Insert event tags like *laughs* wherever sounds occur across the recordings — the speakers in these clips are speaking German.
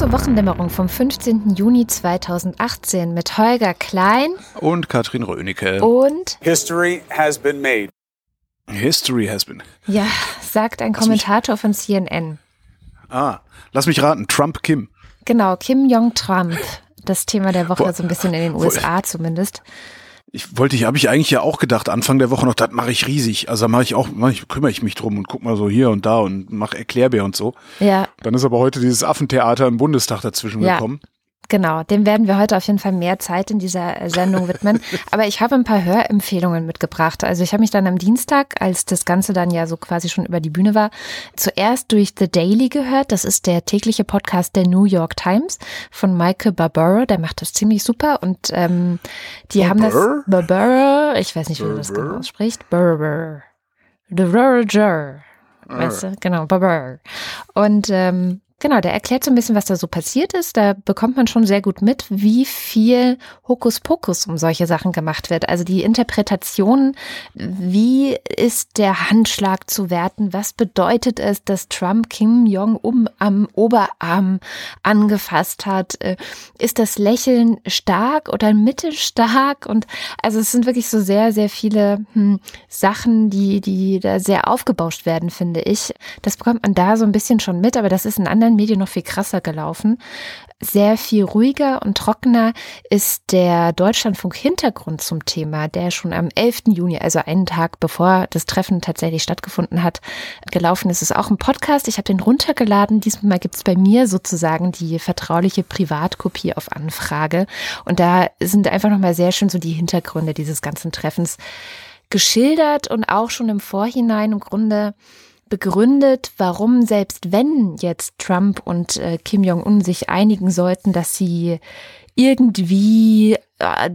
Zur Wochendämmerung vom 15. Juni 2018 mit Holger Klein und Katrin Rönecke. Und History has been made. History has been. Ja, sagt ein Kommentator von CNN. Ah, lass mich raten, Trump Kim. Genau, Kim Jong Trump. Das Thema der Woche, so ein bisschen in den USA zumindest. Ich wollte ich, habe ich eigentlich ja auch gedacht, Anfang der Woche noch, das mache ich riesig. Also mache ich auch, mach ich, kümmere ich mich drum und guck mal so hier und da und mache Erklärbär und so. Ja. Dann ist aber heute dieses Affentheater im Bundestag dazwischen Ja. gekommen. Genau, dem werden wir heute auf jeden Fall mehr Zeit in dieser äh, Sendung widmen. *laughs* Aber ich habe ein paar Hörempfehlungen mitgebracht. Also ich habe mich dann am Dienstag, als das Ganze dann ja so quasi schon über die Bühne war, zuerst durch The Daily gehört. Das ist der tägliche Podcast der New York Times von Michael Barbaro. Der macht das ziemlich super und ähm, die haben das Barbaro? Ich weiß nicht, wie man das genau ausspricht. Barbaro. The Roger. Weißt du? Genau, Barbaro. Und ähm, genau, der erklärt so ein bisschen, was da so passiert ist. Da bekommt man schon sehr gut mit, wie viel Hokuspokus um solche Sachen gemacht wird. Also die Interpretation, wie ist der Handschlag zu werten? Was bedeutet es, dass Trump Kim Jong-un am Oberarm angefasst hat? Äh, Ist das Lächeln stark oder mittelstark? Und also es sind wirklich so sehr, sehr viele hm, Sachen, die, die da sehr aufgebauscht werden, finde ich. Das bekommt man da so ein bisschen schon mit, aber das ist in anderen Medien noch viel krasser gelaufen. Sehr viel ruhiger und trockener ist der Deutschlandfunk Hintergrund zum Thema, der schon am 11. Juni, also einen Tag bevor das Treffen tatsächlich stattgefunden hat, gelaufen ist. Es ist auch ein Podcast. Ich habe den runtergeladen. Diesmal gibt es bei mir sozusagen die vertrauliche Privatkopie auf Anfrage. Und da sind einfach nochmal sehr schön so die Hintergründe dieses ganzen Treffens geschildert und auch schon im Vorhinein im Grunde begründet, warum selbst wenn jetzt Trump und äh, Kim Jong-un sich einigen sollten, dass sie irgendwie äh,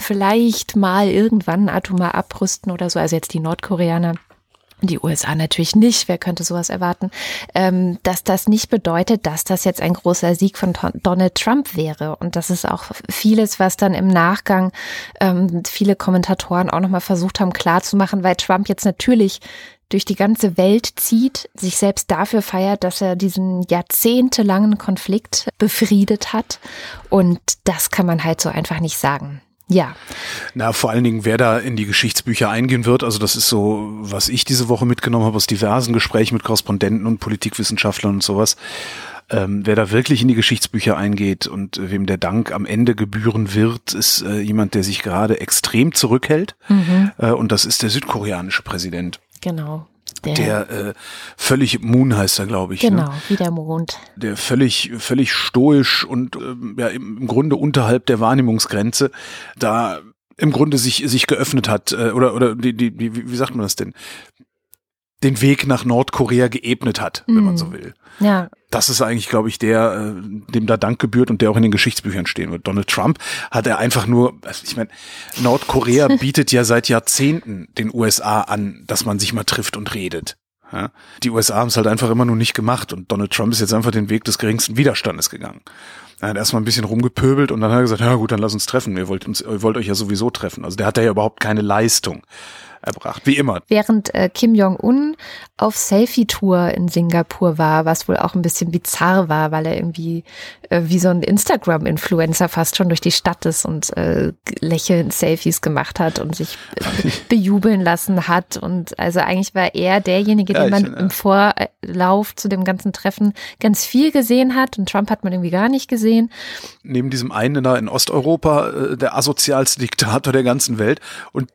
vielleicht mal irgendwann atomar abrüsten oder so, also jetzt die Nordkoreaner, die USA natürlich nicht, wer könnte sowas erwarten, ähm, dass das nicht bedeutet, dass das jetzt ein großer Sieg von Donald Trump wäre. Und das ist auch vieles, was dann im Nachgang ähm, viele Kommentatoren auch nochmal versucht haben klarzumachen, weil Trump jetzt natürlich durch die ganze Welt zieht, sich selbst dafür feiert, dass er diesen jahrzehntelangen Konflikt befriedet hat. Und das kann man halt so einfach nicht sagen. Ja, Na, vor allen Dingen, wer da in die Geschichtsbücher eingehen wird, also das ist so, was ich diese Woche mitgenommen habe aus diversen Gesprächen mit Korrespondenten und Politikwissenschaftlern und sowas. Ähm, wer da wirklich in die Geschichtsbücher eingeht und äh, wem der Dank am Ende gebühren wird, ist äh, jemand, der sich gerade extrem zurückhält. Äh, und das ist der südkoreanische Präsident. Genau. Der äh, völlig Moon heißt er, glaube ich. genau, Ne? wie der Mond. der völlig, völlig stoisch und ähm, ja, im Grunde unterhalb der Wahrnehmungsgrenze da im Grunde sich, sich geöffnet hat, äh, oder, oder die, die, die, wie sagt man das denn? Den Weg nach Nordkorea geebnet hat, wenn man Mm. so will. Ja, Das ist eigentlich, glaube ich, der, äh, dem da Dank gebührt und der auch in den Geschichtsbüchern stehen wird. Donald Trump hat er einfach nur, also ich meine, Nordkorea *laughs* bietet ja seit Jahrzehnten den USA an, dass man sich mal trifft und redet. Ja? Die USA haben es halt einfach immer nur nicht gemacht und Donald Trump ist jetzt einfach den Weg des geringsten Widerstandes gegangen. Er hat erstmal ein bisschen rumgepöbelt und dann hat er gesagt, ja gut, dann lass uns treffen. Ihr wollt, uns, ihr wollt euch ja sowieso treffen. Also der hat ja überhaupt keine Leistung erbracht. Wie immer. während äh, Kim Jong-un auf Selfie-Tour in Singapur war, was wohl auch ein bisschen bizarr war, weil er irgendwie äh, wie so ein Instagram-Influencer fast schon durch die Stadt ist und äh, lächelnd Selfies gemacht hat und sich *laughs* bejubeln lassen hat. Und also eigentlich war er derjenige, Ja, den man ja. im Vorlauf zu dem ganzen Treffen ganz viel gesehen hat und Trump hat man irgendwie gar nicht gesehen. neben diesem einen da in Osteuropa äh, der asozialste Diktator der ganzen Welt. Und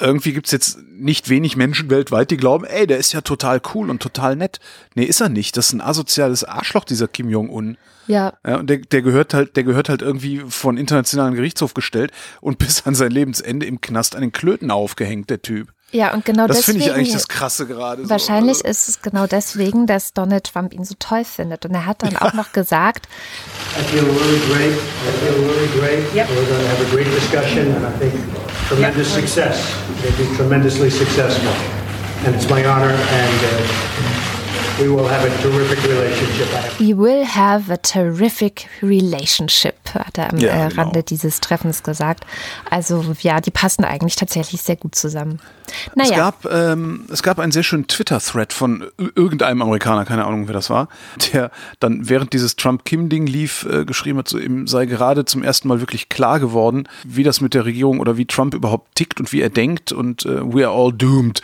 irgendwie gibt's jetzt nicht wenig Menschen weltweit, die glauben, ey, der ist ja total cool und total nett. Nee, ist er nicht. Das ist ein asoziales Arschloch, dieser Kim Jong-un. Ja, Ja, und der, der gehört halt, der gehört halt irgendwie von internationalen Gerichtshof gestellt und *laughs* bis an sein Lebensende im Knast an den Klöten aufgehängt, der Typ. ja, und genau Das deswegen. finde ich eigentlich das Krasse gerade. so. Wahrscheinlich Also, ist es genau deswegen, dass Donald Trump ihn so toll findet. Und er hat dann auch noch gesagt, I feel really great. I feel really great. Yep. We're going to have a great discussion, and I think tremendous success. They'll be tremendously successful. And it's my honor and uh, We will have a terrific relationship. We will have a terrific relationship, hat er am Ja, äh, genau. Rande dieses Treffens gesagt. Also ja, die passen eigentlich tatsächlich sehr gut zusammen. Es Naja, gab, ähm, es gab einen sehr schönen Twitter-Thread von ir- irgendeinem Amerikaner, keine Ahnung, wer das war, der dann während dieses Trump-Kim-Ding lief, äh, geschrieben hat, so ihm sei gerade zum ersten Mal wirklich klar geworden, wie das mit der Regierung oder wie Trump überhaupt tickt und wie er denkt und äh, we are all doomed.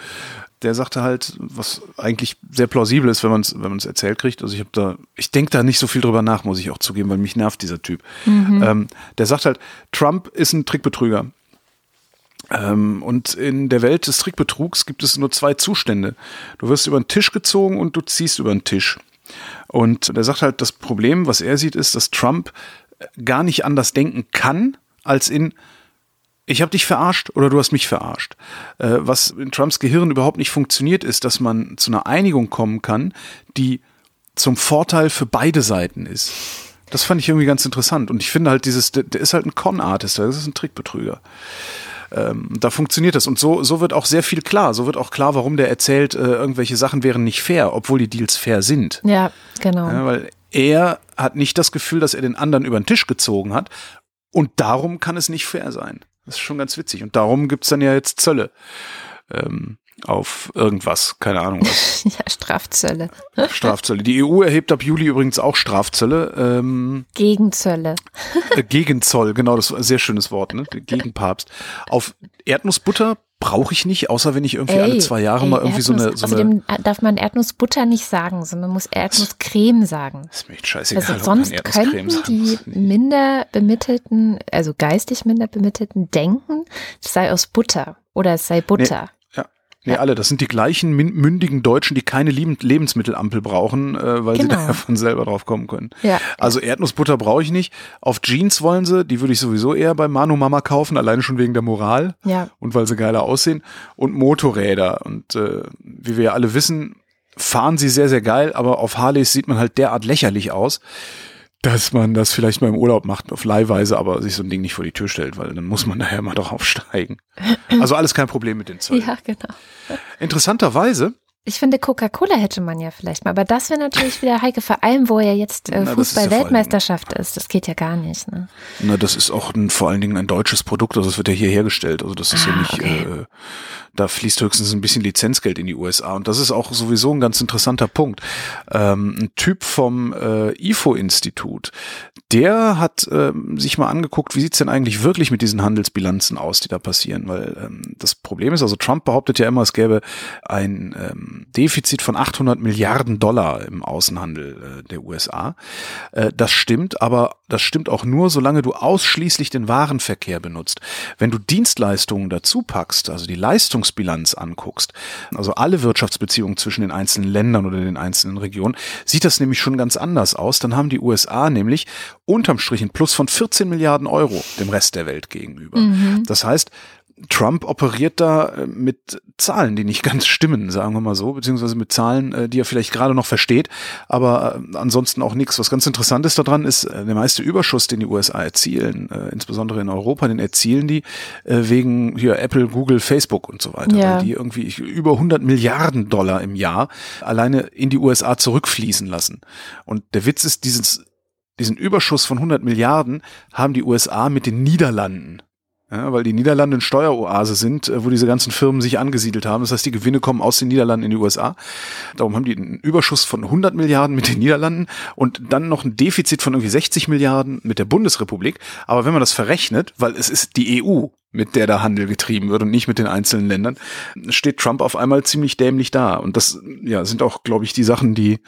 Der sagte halt, was eigentlich sehr plausibel ist, wenn man es wenn erzählt kriegt. Also ich habe da, ich denke da nicht so viel drüber nach, muss ich auch zugeben, weil mich nervt dieser Typ. Ähm, der sagt halt, Trump ist ein Trickbetrüger. Ähm, und in der Welt des Trickbetrugs gibt es nur zwei Zustände. Du wirst über den Tisch gezogen und du ziehst über den Tisch. Und der sagt halt, das Problem, was er sieht, ist, dass Trump gar nicht anders denken kann, als in ich habe dich verarscht oder du hast mich verarscht. Äh, was in Trumps Gehirn überhaupt nicht funktioniert, ist, dass man zu einer Einigung kommen kann, die zum Vorteil für beide Seiten ist. Das fand ich irgendwie ganz interessant. Und ich finde halt dieses, der, der ist halt ein Con-Artist, das ist ein Trickbetrüger. Ähm, da funktioniert das. Und so, so wird auch sehr viel klar. So wird auch klar, warum der erzählt, äh, irgendwelche Sachen wären nicht fair, obwohl die Deals fair sind. ja, genau. Ja, weil er hat nicht das Gefühl, dass er den anderen über den Tisch gezogen hat. Und darum kann es nicht fair sein. Das ist schon ganz witzig. Und darum gibt's dann ja jetzt Zölle ähm, auf irgendwas. Keine Ahnung was. *laughs* Ja, Strafzölle. Strafzölle. Die EU erhebt ab Juli übrigens auch Strafzölle. Ähm, Gegenzölle. äh, Gegenzoll, genau, das war ein sehr schönes Wort, ne? Gegen Papst. Auf Erdnussbutter brauche ich nicht, außer wenn ich irgendwie alle zwei Jahre ey, mal irgendwie so eine, Erdnuss- so eine. Außerdem darf man Erdnussbutter nicht sagen, sondern man muss Erdnusscreme sagen. ist mir echt scheißegal. Also sonst könnten die minder bemittelten, also geistig minder bemittelten denken, es sei aus Butter oder es sei Butter. Ja. Nee, alle. Das sind die gleichen mündigen Deutschen, die keine Lebensmittelampel brauchen, äh, weil sie Genau. *laughs* da von selber drauf kommen können. Ja. Also Erdnussbutter brauche ich nicht. Auf Jeans wollen sie, die würde ich sowieso eher bei Manu Mama kaufen, alleine schon wegen der Moral. Ja. Und weil sie geiler aussehen. Und Motorräder. Und äh, wie wir ja alle wissen, fahren sie sehr, sehr geil, aber auf Harleys sieht man halt derart lächerlich aus, dass man das vielleicht mal im Urlaub macht, auf Leihweise, aber sich so ein Ding nicht vor die Tür stellt, weil dann muss man daher mal drauf steigen. Also alles kein Problem mit den Zöllen. Ja, genau. Interessanterweise, Ich finde, Coca-Cola hätte man ja vielleicht mal, aber das wäre natürlich wieder Heike, vor allem, wo ja jetzt äh, das ist ja Fußball-Weltmeisterschaft ist. Das geht ja gar nicht. Ne? na, das ist auch ein, vor allen Dingen ein deutsches Produkt, also es wird ja hier hergestellt, also das ist ja Ah, nicht, okay. äh, da fließt höchstens ein bisschen Lizenzgeld in die USA und das ist auch sowieso ein ganz interessanter Punkt. Ähm, ein Typ vom äh, IFO-Institut, der hat ähm, sich mal angeguckt, wie sieht's denn eigentlich wirklich mit diesen Handelsbilanzen aus, die da passieren, weil ähm, das Problem ist, also Trump behauptet ja immer, es gäbe ein ähm, Defizit von 800 Milliarden Dollar im Außenhandel äh, der USA. Äh, das stimmt, aber das stimmt auch nur, solange du ausschließlich den Warenverkehr benutzt. Wenn du Dienstleistungen dazu packst, also die Leistungsbilanz anguckst, also alle Wirtschaftsbeziehungen zwischen den einzelnen Ländern oder den einzelnen Regionen, sieht das nämlich schon ganz anders aus. Dann haben die USA nämlich unterm Strich ein Plus von 14 Milliarden Euro dem Rest der Welt gegenüber. Das heißt, Trump operiert da äh, mit Zahlen, die nicht *laughs* ganz stimmen, sagen wir mal so, beziehungsweise mit Zahlen, äh, die er vielleicht gerade noch versteht, aber äh, ansonsten auch nichts. Was ganz interessant ist daran, ist, der meiste Überschuss, den die USA erzielen, insbesondere in Europa, den erzielen die wegen hier Apple, Google, Facebook und so weiter, Ja. weil die irgendwie über 100 Milliarden Dollar im Jahr alleine in die USA zurückfließen lassen. Und der Witz ist, dieses, diesen Überschuss von 100 Milliarden haben die USA mit den Niederlanden ja, weil die Niederlande eine Steueroase sind, äh, wo diese ganzen Firmen sich angesiedelt haben. Das heißt, die Gewinne kommen aus den Niederlanden in die USA. Darum haben die einen Überschuss von 100 Milliarden mit den Niederlanden und dann noch ein Defizit von irgendwie 60 Milliarden mit der Bundesrepublik. Aber wenn man das verrechnet, weil es ist die EU, mit der da Handel getrieben wird und nicht mit den einzelnen Ländern, steht Trump auf einmal ziemlich dämlich da. Und das ja, sind auch, glaube ich, die Sachen, die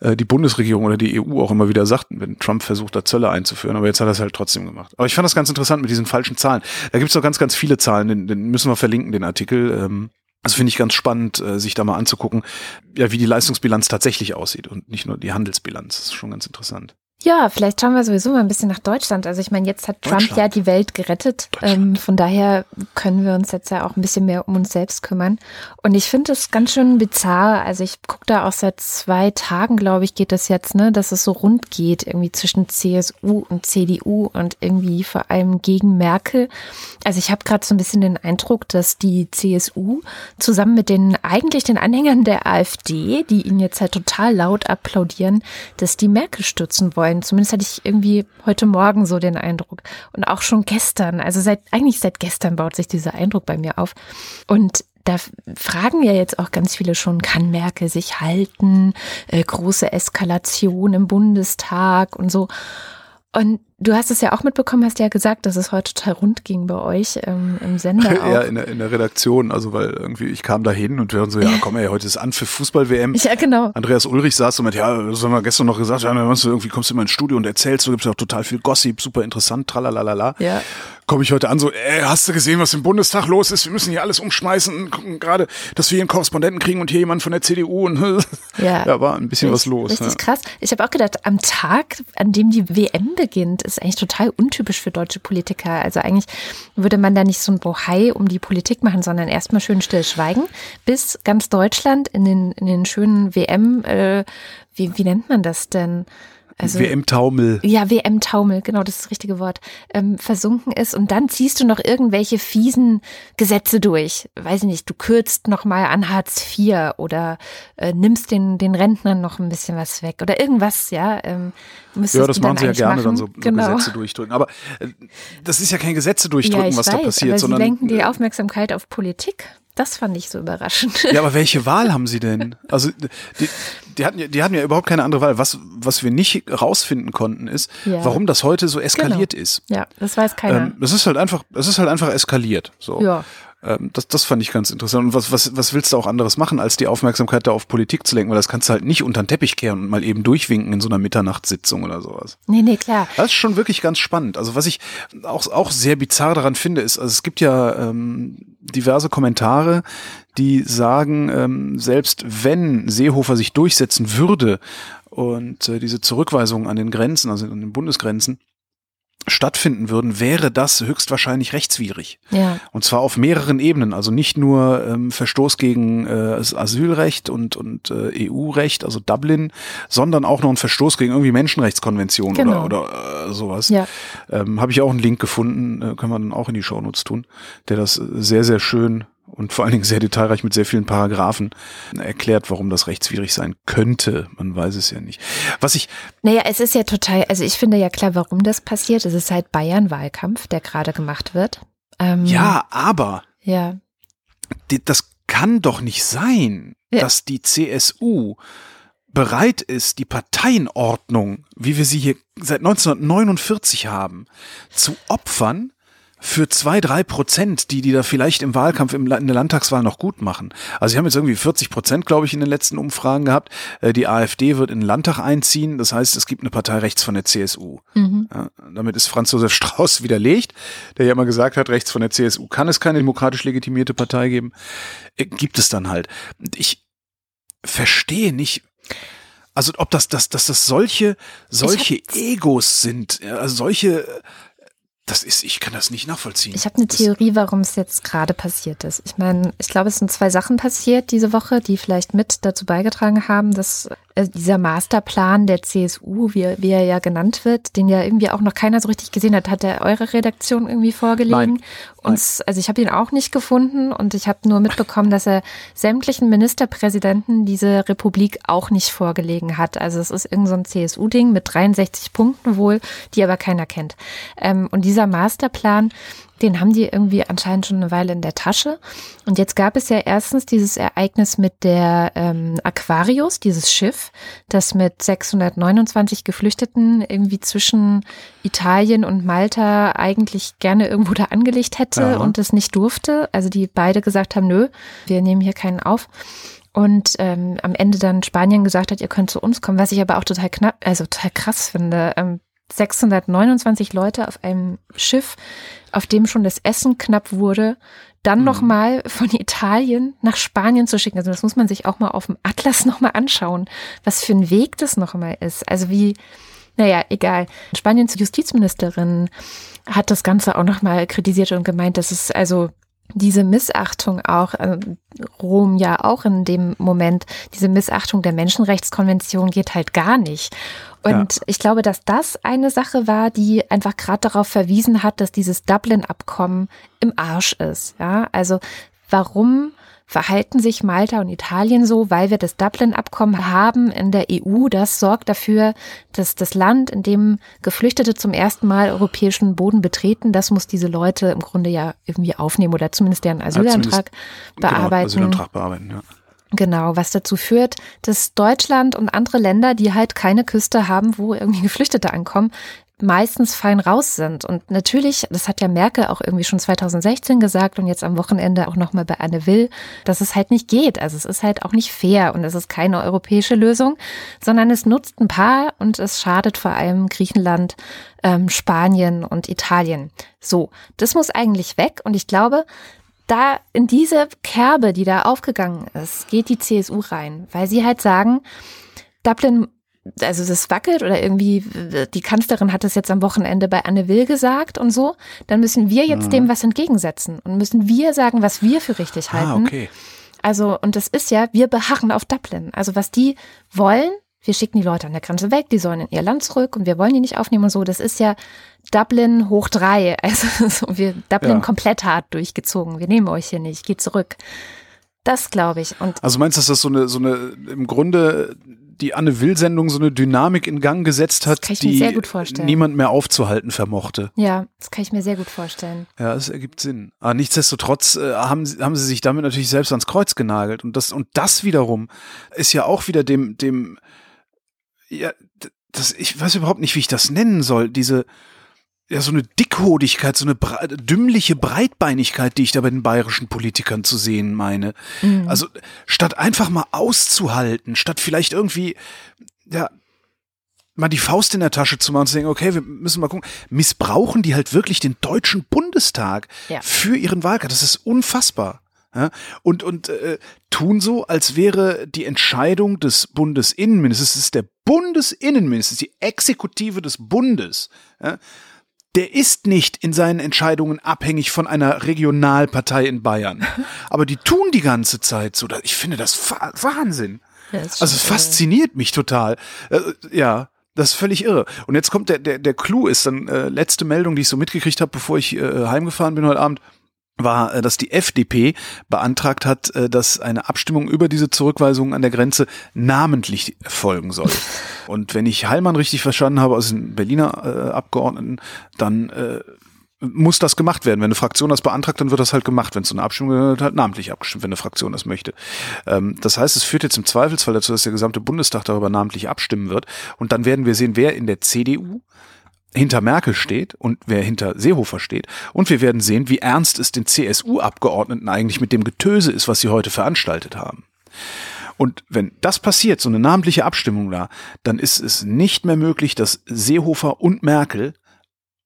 äh, die Bundesregierung oder die EU auch immer wieder sagten, wenn Trump versucht, da Zölle einzuführen. Aber jetzt hat er es halt trotzdem gemacht. Aber ich fand das ganz interessant mit diesen falschen Zahlen. Da gibt es noch ganz, ganz viele Zahlen, den, den müssen wir verlinken, den Artikel. Ähm, das finde ich ganz spannend, äh, sich da mal anzugucken, ja, wie die Leistungsbilanz tatsächlich aussieht und nicht nur die Handelsbilanz. Das ist schon ganz interessant. Ja, vielleicht schauen wir sowieso mal ein bisschen nach Deutschland. Also ich meine, jetzt hat Trump ja die Welt gerettet. Ähm, von daher können wir uns jetzt ja auch ein bisschen mehr um uns selbst kümmern. Und ich finde es ganz schön bizarr. Also ich gucke da auch seit zwei Tagen, glaube ich, geht das jetzt, ne, dass es so rund geht, irgendwie zwischen CSU und CDU und irgendwie vor allem gegen Merkel. Also ich habe gerade so ein bisschen den Eindruck, dass die CSU zusammen mit den eigentlich den Anhängern der AfD, die ihn jetzt halt total laut applaudieren, dass die Merkel stürzen wollen. Zumindest hatte ich irgendwie heute Morgen so den Eindruck. Und auch schon gestern, also seit, eigentlich seit gestern baut sich dieser Eindruck bei mir auf. Und da fragen ja jetzt auch ganz viele schon, kann Merkel sich halten? Äh, große Eskalation im Bundestag und so. Und du hast es ja auch mitbekommen, hast ja gesagt, dass es heute total rund ging bei euch ähm, im Sender *laughs* auch. Ja, in der, in der Redaktion, also weil irgendwie ich kam da hin und wir waren so, ja komm ey, heute ist an für Fußball-WM. Ja, genau. Andreas Ulrich saß so mit, ja, das haben wir gestern noch gesagt, ja, irgendwie kommst du immer ins Studio und erzählst, du gibst ja auch total viel Gossip, super interessant, tralalala. Ja. Komme ich heute an so, ey, hast du gesehen, was im Bundestag los ist? Wir müssen hier alles umschmeißen, gucken gerade, dass wir hier einen Korrespondenten kriegen und hier jemand von der CDU und *laughs* Ja. ja, war ein bisschen was los. Richtig Ja. krass. Ich habe auch gedacht, am Tag, an dem die WM beginnt, ist eigentlich total untypisch für deutsche Politiker. Also eigentlich würde man da nicht so ein Bohai um die Politik machen, sondern erstmal schön still schweigen, bis ganz Deutschland in den, in den schönen WM, äh, wie, wie nennt man das denn? Also, WM-Taumel. ja, WM-Taumel, genau, das ist das richtige Wort, ähm, versunken ist und dann ziehst du noch irgendwelche fiesen Gesetze durch. Weiß ich nicht, du kürzt noch mal an Hartz IV oder äh, nimmst den, den Rentnern noch ein bisschen was weg oder irgendwas, ja. Ähm, Ja, das machen sie ja gerne, machen. dann so, so genau. Gesetze durchdrücken. Aber äh, das ist ja kein Gesetze durchdrücken, ja, was weiß, da passiert, aber sondern sie lenken die äh, Aufmerksamkeit auf Politik. Das fand ich so überraschend. *laughs* Ja, aber welche Wahl haben sie denn? Also die, die, hatten, ja, die hatten ja überhaupt keine andere Wahl. Was, was wir nicht rausfinden konnten, ist, Ja. warum das heute so eskaliert Genau. ist. Ja, das weiß keiner. Ähm, es ist halt einfach, es ist halt einfach eskaliert. So. Ja. Ähm, das, das fand ich ganz interessant. Und was, was, was willst du auch anderes machen, als die Aufmerksamkeit da auf Politik zu lenken? Weil das kannst du halt nicht unter den Teppich kehren und mal eben durchwinken in so einer Mitternachtssitzung oder sowas. nee, nee, klar. Das ist schon wirklich ganz spannend. Also was ich auch, auch sehr bizarr daran finde, ist, also es gibt ja ähm, diverse Kommentare, die sagen, ähm, selbst wenn Seehofer sich durchsetzen würde und äh, diese Zurückweisungen an den Grenzen, also an den Bundesgrenzen, stattfinden würden, wäre das höchstwahrscheinlich rechtswidrig. Ja. Und zwar auf mehreren Ebenen, also nicht nur ähm, Verstoß gegen äh, das Asylrecht und, und äh, EU-Recht, also Dublin, sondern auch noch ein Verstoß gegen irgendwie Menschenrechtskonvention Genau. oder, oder äh, sowas. Ja. Ähm, Habe ich auch einen Link gefunden, äh, können wir dann auch in die Shownotes tun, der das sehr, sehr schön und vor allen Dingen sehr detailreich mit sehr vielen Paragraphen erklärt, warum das rechtswidrig sein könnte. Man weiß es ja nicht. Was ich, Naja, es ist ja total, also ich finde ja klar, warum das passiert. Es ist halt Bayern-Wahlkampf, der gerade gemacht wird. Ähm, ja, aber Ja. das kann doch nicht sein, Ja. dass die CSU bereit ist, die Parteienordnung, wie wir sie hier seit 1949 haben, zu opfern für zwei, drei Prozent, die die da vielleicht im Wahlkampf im, in der Landtagswahl noch gut machen. Also sie haben jetzt irgendwie 40 Prozent, glaube ich, in den letzten Umfragen gehabt. Äh, Die AfD wird in den Landtag einziehen. Das heißt, es gibt eine Partei rechts von der CSU. Mhm. Ja, damit ist Franz Josef Strauß *laughs* widerlegt, der ja immer gesagt hat, rechts von der CSU kann es keine demokratisch legitimierte Partei geben. Äh, Gibt es dann halt. Ich verstehe nicht, also ob das, das, dass das solche, solche Egos sind, also solche, das ist, ich kann das nicht nachvollziehen. Ich habe eine Theorie, warum es jetzt gerade passiert ist. Ich meine, ich glaube, es sind zwei Sachen passiert diese Woche, die vielleicht mit dazu beigetragen haben, dass äh, dieser Masterplan der CSU, wie, er- wie er ja genannt wird, den ja irgendwie auch noch keiner so richtig gesehen hat, hat er eure Redaktion irgendwie vorgelegen. Nein. Uns, also ich habe ihn auch nicht gefunden und ich habe nur mitbekommen, dass er sämtlichen Ministerpräsidenten diese Republik auch nicht vorgelegen hat. Also es ist irgend so ein CSU-Ding mit 63 Punkten wohl, die aber keiner kennt. Ähm, und dieser Masterplan, den haben die irgendwie anscheinend schon eine Weile in der Tasche. Und jetzt gab es ja erstens dieses Ereignis mit der ähm, Aquarius, dieses Schiff, das mit 629 Geflüchteten irgendwie zwischen Italien und Malta eigentlich gerne irgendwo da angelegt hätte Ja. und es nicht durfte. Also die beide gesagt haben, nö, wir nehmen hier keinen auf. Und ähm, am Ende dann Spanien gesagt hat, ihr könnt zu uns kommen, was ich aber auch total knapp, also total krass finde. Ähm, 629 Leute auf einem Schiff, auf dem schon das Essen knapp wurde, dann Mhm. noch mal von Italien nach Spanien zu schicken. Also das muss man sich auch mal auf dem Atlas *laughs* noch mal anschauen, was für ein Weg das noch mal ist. Also wie Naja, egal. Spaniens Justizministerin hat das Ganze auch nochmal kritisiert und gemeint, dass es also diese Missachtung auch, äh, Rom ja auch in dem Moment, diese Missachtung der Menschenrechtskonvention geht halt gar nicht. Und ja. ich glaube, dass das eine Sache war, die einfach gerade darauf verwiesen hat, dass dieses Dublin-Abkommen im Arsch ist. Ja, also warum verhalten sich Malta und Italien so, weil wir das Dublin-Abkommen haben in der EU. Das sorgt dafür, dass das Land, in dem Geflüchtete zum ersten Mal europäischen Boden betreten, das muss diese Leute im Grunde ja irgendwie aufnehmen oder zumindest deren Asylantrag ja, bearbeiten. Genau, Asylantrag bearbeiten, ja. Genau, was dazu führt, dass Deutschland und andere Länder, die halt keine Küste haben, wo irgendwie Geflüchtete ankommen, meistens fein raus sind. Und natürlich, das hat ja Merkel auch irgendwie schon 2016 gesagt und jetzt am Wochenende auch nochmal bei Anne Will, dass es halt nicht geht. Also es ist halt auch nicht fair und es ist keine europäische Lösung, sondern es nutzt ein paar und es schadet vor allem Griechenland, ähm, Spanien und Italien. So, das muss eigentlich weg und ich glaube, da in diese Kerbe, die da aufgegangen ist, geht die CSU rein, weil sie halt sagen, Dublin also das wackelt oder irgendwie die Kanzlerin hat es jetzt am Wochenende bei Anne Will gesagt und so, dann müssen wir jetzt mhm. dem was entgegensetzen und müssen wir sagen, was wir für richtig ah, halten. Ah, okay. Also und das ist ja, wir beharren auf Dublin. Also was die wollen, wir schicken die Leute an der Grenze weg, die sollen in ihr Land zurück und wir wollen die nicht aufnehmen und so. Das ist ja Dublin hoch drei. *laughs* Also so, wir Dublin ja. komplett hart durchgezogen. Wir nehmen euch hier nicht, geht zurück. Das glaube ich. Und also meinst du, dass das so eine, so eine im Grunde die Anne Will-Sendung so eine Dynamik in Gang gesetzt hat, die niemand mehr aufzuhalten vermochte. Ja, das kann ich mir sehr gut vorstellen. Ja, es ergibt Sinn. Aber nichtsdestotrotz äh, haben, haben sie sich damit natürlich selbst ans Kreuz genagelt. Und das, und das wiederum ist ja auch wieder dem, dem, ja, das, ich weiß überhaupt nicht, wie ich das nennen soll, diese, ja, so eine Dickhodigkeit, so eine bre dümmliche Breitbeinigkeit, die ich da bei den bayerischen Politikern zu sehen meine. Mhm. Also statt einfach mal auszuhalten, statt vielleicht irgendwie, ja, mal die Faust in der Tasche zu machen und zu denken, okay, wir müssen mal gucken, missbrauchen die halt wirklich den deutschen Bundestag ja. für ihren Wahlkampf. Das ist unfassbar. Ja, und und äh, tun so, als wäre die Entscheidung des Bundesinnenministers, es ist der Bundesinnenminister, die Exekutive des Bundes, ja, der ist nicht in seinen Entscheidungen abhängig von einer Regionalpartei in Bayern. *laughs* Aber die tun die ganze Zeit so. Ich finde das Wahnsinn. Das also es fasziniert mich total. Äh, ja. Das ist völlig irre. Und jetzt kommt der, der, der Clou ist dann äh, letzte Meldung, die ich so mitgekriegt habe, bevor ich äh, heimgefahren bin heute Abend war, äh, dass die FDP beantragt hat, äh, dass eine Abstimmung über diese Zurückweisung an der Grenze namentlich folgen soll. *laughs* Und wenn ich Heilmann richtig verstanden habe, aus den Berliner äh, Abgeordneten, dann äh, muss das gemacht werden. Wenn eine Fraktion das beantragt, dann wird das halt gemacht. Wenn es so eine Abstimmung wird, halt namentlich abgestimmt, wenn eine Fraktion das möchte. Ähm, das heißt, es führt jetzt im Zweifelsfall dazu, dass der gesamte Bundestag darüber namentlich abstimmen wird. Und dann werden wir sehen, wer in der CDU hinter Merkel steht und wer hinter Seehofer steht. Und wir werden sehen, wie ernst es den CSU-Abgeordneten eigentlich mit dem Getöse ist, was sie heute veranstaltet haben. Und wenn das passiert, so eine namentliche Abstimmung da, dann ist es nicht mehr möglich, dass Seehofer und Merkel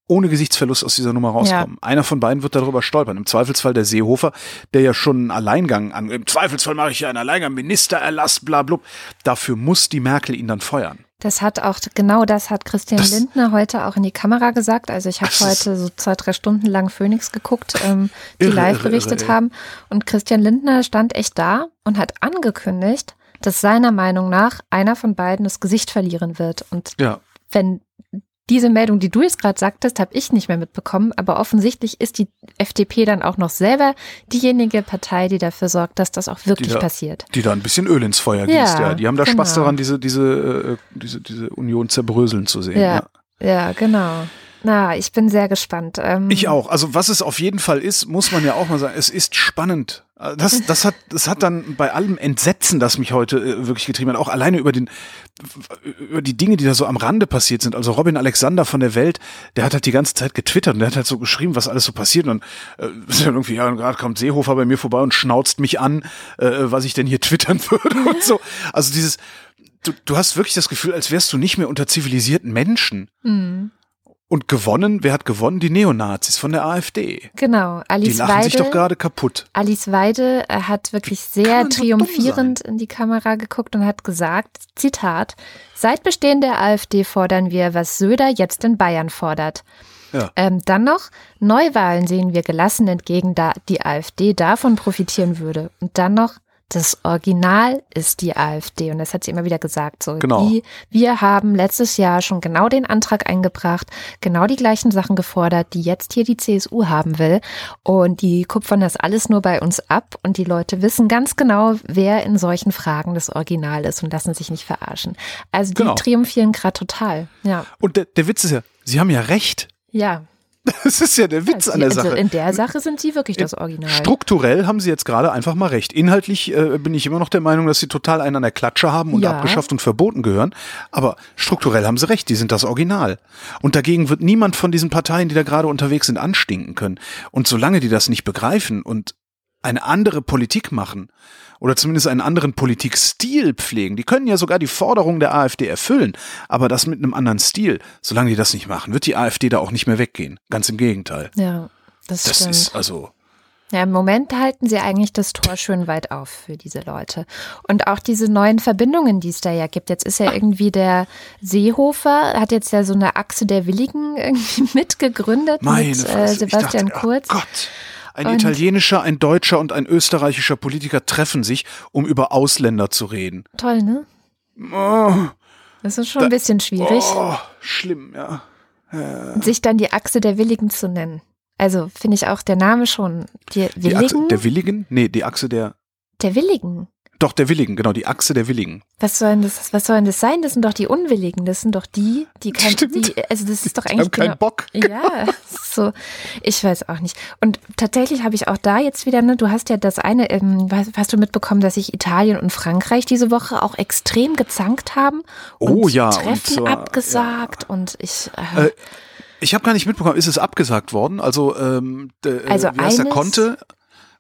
ohne Gesichtsverlust aus dieser Nummer rauskommen. Ja. Einer von beiden wird darüber stolpern. Im Zweifelsfall der Seehofer, der ja schon einen Alleingang an, im Zweifelsfall mache ich ja einen Alleingang, Ministererlass, bla, bla. Dafür muss die Merkel ihn dann feuern. Das hat auch, genau das hat Christian das, Lindner heute auch in die Kamera gesagt. Also ich habe heute so zwei, drei Stunden lang Phoenix geguckt, ähm, die irre, live berichtet irre, irre, haben. Und Christian Lindner stand echt da und hat angekündigt, dass seiner Meinung nach einer von beiden das Gesicht verlieren wird. Und ja. wenn diese Meldung, die du jetzt gerade sagtest, habe ich nicht mehr mitbekommen, aber offensichtlich ist die FDP dann auch noch selber diejenige Partei, die dafür sorgt, dass das auch wirklich die da, passiert. Die da ein bisschen Öl ins Feuer gießt, ja. ja. Die haben da genau. Spaß daran, diese, diese, äh, diese, diese Union zerbröseln zu sehen. Ja, ja. ja genau. Na, ich bin sehr gespannt. Ähm ich auch. Also was es auf jeden Fall ist, muss man ja auch mal sagen, es ist spannend. Das, das hat, das hat dann bei allem Entsetzen, das mich heute äh, wirklich getrieben hat, auch alleine über den, über die Dinge, die da so am Rande passiert sind. Also Robin Alexander von der Welt, der hat halt die ganze Zeit getwittert und der hat halt so geschrieben, was alles so passiert. Und dann äh, *laughs* ist dann irgendwie, ja, gerade kommt Seehofer bei mir vorbei und schnauzt mich an, äh, was ich denn hier twittern *laughs* würde und so. Also dieses, du, du hast wirklich das Gefühl, als wärst du nicht mehr unter zivilisierten Menschen. Mhm. Und gewonnen, wer hat gewonnen? Die Neonazis von der AfD. Genau, Die Alice lachen sich doch Weide. gerade kaputt. Alice Weide äh, hat wirklich sehr man so triumphierend in die Kamera geguckt und hat gesagt, Zitat, seit Bestehen der AfD fordern wir, was Söder jetzt in Bayern fordert. Ja. Ähm, dann noch, Neuwahlen sehen wir gelassen entgegen, da die AfD davon profitieren würde. Und dann noch, das Original ist die AfD. Und das hat sie immer wieder gesagt. So, Genau. die, wir haben letztes Jahr schon genau den Antrag eingebracht, genau die gleichen Sachen gefordert, die jetzt hier die CSU haben will. Und die kupfern das alles nur bei uns ab. Und die Leute wissen ganz genau, wer in solchen Fragen das Original ist und lassen sich nicht verarschen. Also die Genau. triumphieren gerade total. Ja. Und der, der Witz ist ja, sie haben ja recht. Ja. *laughs* Das ist ja der Witz Ja, an der also Sache. In der Sache sind sie wirklich das Original. Strukturell haben sie jetzt gerade einfach mal recht. Inhaltlich äh, bin ich immer noch der Meinung, dass sie total einen an der Klatsche haben und Ja. abgeschafft und verboten gehören. Aber strukturell haben sie recht, die sind das Original. Und dagegen wird niemand von diesen Parteien, die da gerade unterwegs sind, anstinken können. Und solange die das nicht begreifen und eine andere Politik machen oder zumindest einen anderen Politikstil pflegen, die können ja sogar die Forderungen der AfD erfüllen, aber das mit einem anderen Stil. Solange die das nicht machen, wird die AfD da auch nicht mehr weggehen. Ganz im Gegenteil. ja, das, Das stimmt. ist also Ja, im Moment halten sie eigentlich das Tor schön weit auf für diese Leute. Und auch diese neuen Verbindungen, die es da ja gibt. Jetzt ist ja irgendwie der Seehofer, hat jetzt ja so eine Achse der Willigen *laughs* irgendwie mitgegründet Meine mit äh, Sebastian dachte, Kurz. Oh Gott. Ein Und- italienischer, ein deutscher und ein österreichischer Politiker treffen sich, um über Ausländer zu reden. Toll, ne? Oh, Das ist schon ein bisschen schwierig, oh schlimm, ja. sich dann die Achse der Willigen zu nennen. Also finde ich auch der Name schon. Die Die Achse Willigen? der Willigen? Nee, die Achse der, der Willigen. Doch, der Willigen, genau, die Achse der Willigen. Was soll denn das, was soll denn das sein? Das sind doch die Unwilligen. Das sind doch die, die kein, die, also das ist doch Die eigentlich haben keinen genau- Bock. Ja, *laughs* so. Ich weiß auch nicht. Und tatsächlich habe ich auch da jetzt wieder, ne, du hast ja das eine, ähm, hast, hast du mitbekommen, dass sich Italien und Frankreich diese Woche auch extrem gezankt haben und Oh ja, und Treffen zwar, abgesagt und ich, äh, Äh, Ich habe gar nicht mitbekommen, ist es abgesagt worden? Also, ähm, de, Also wie heißt der Conte?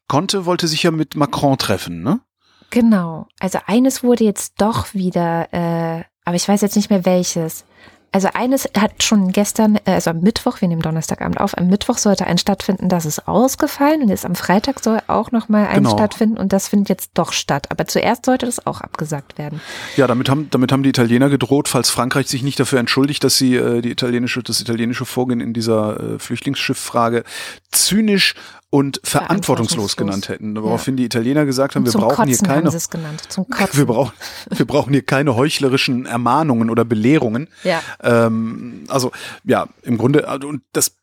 Conte wollte sich ja mit Macron treffen, ne? Genau. Also eines wurde jetzt doch wieder, äh, aber ich weiß jetzt nicht mehr welches. Also eines hat schon gestern, äh, also am Mittwoch, wir nehmen Donnerstagabend auf, am Mittwoch sollte ein stattfinden, das ist ausgefallen und jetzt am Freitag soll auch nochmal ein Genau. stattfinden und das findet jetzt doch statt. Aber zuerst sollte das auch abgesagt werden. Ja, damit haben, damit haben die Italiener gedroht, falls Frankreich sich nicht dafür entschuldigt, dass sie äh, die italienische, das italienische Vorgehen in dieser äh, Flüchtlingsschifffrage zynisch und verantwortungslos Verantwortungslos. genannt hätten. Woraufhin die Italiener gesagt haben, wir brauchen Kotzen hier keine, *laughs* wir brauchen, wir brauchen hier keine heuchlerischen Ermahnungen oder Belehrungen. Ja. Ähm, also ja, im Grunde also, und das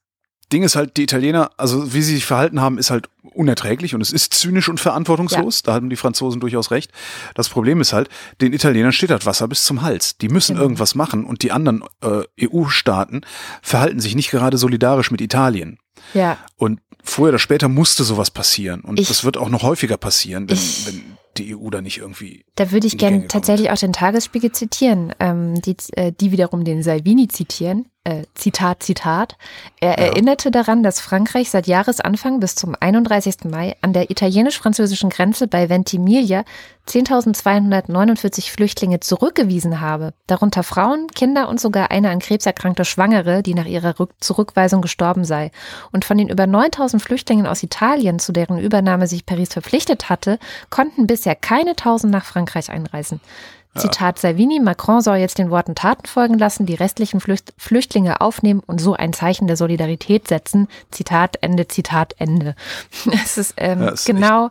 Ding ist halt, die Italiener, also wie sie sich verhalten haben, ist halt unerträglich und es ist zynisch und verantwortungslos. Da haben die Franzosen durchaus recht. Das Problem ist halt, den Italienern steht das Wasser bis zum Hals. Die müssen Genau. irgendwas machen und die anderen äh, EU-Staaten verhalten sich nicht gerade solidarisch mit Italien. Ja. Und früher oder später musste sowas passieren. Und Ich- das wird auch noch häufiger passieren, wenn, Ich- wenn die EU da nicht irgendwie. Da würde ich gerne tatsächlich auch den Tagesspiegel zitieren, ähm, die, äh, die wiederum den Salvini zitieren. Äh, Zitat, Zitat. Er erinnerte daran, dass Frankreich seit Jahresanfang bis zum 31. Mai an der italienisch-französischen Grenze bei Ventimiglia 10.249 Flüchtlinge zurückgewiesen habe, darunter Frauen, Kinder und sogar eine an Krebs erkrankte Schwangere, die nach ihrer Rück Zurückweisung gestorben sei. Und von den über 9.000 Flüchtlingen aus Italien, zu deren Übernahme sich Paris verpflichtet hatte, konnten bisher keine 1.000 nach Frankreich einreisen. Zitat Salvini, Macron soll jetzt den Worten Taten folgen lassen, die restlichen Flücht Flüchtlinge aufnehmen und so ein Zeichen der Solidarität setzen. Zitat Ende, Zitat Ende. *laughs* Es ist, ähm, Ja, ist genau,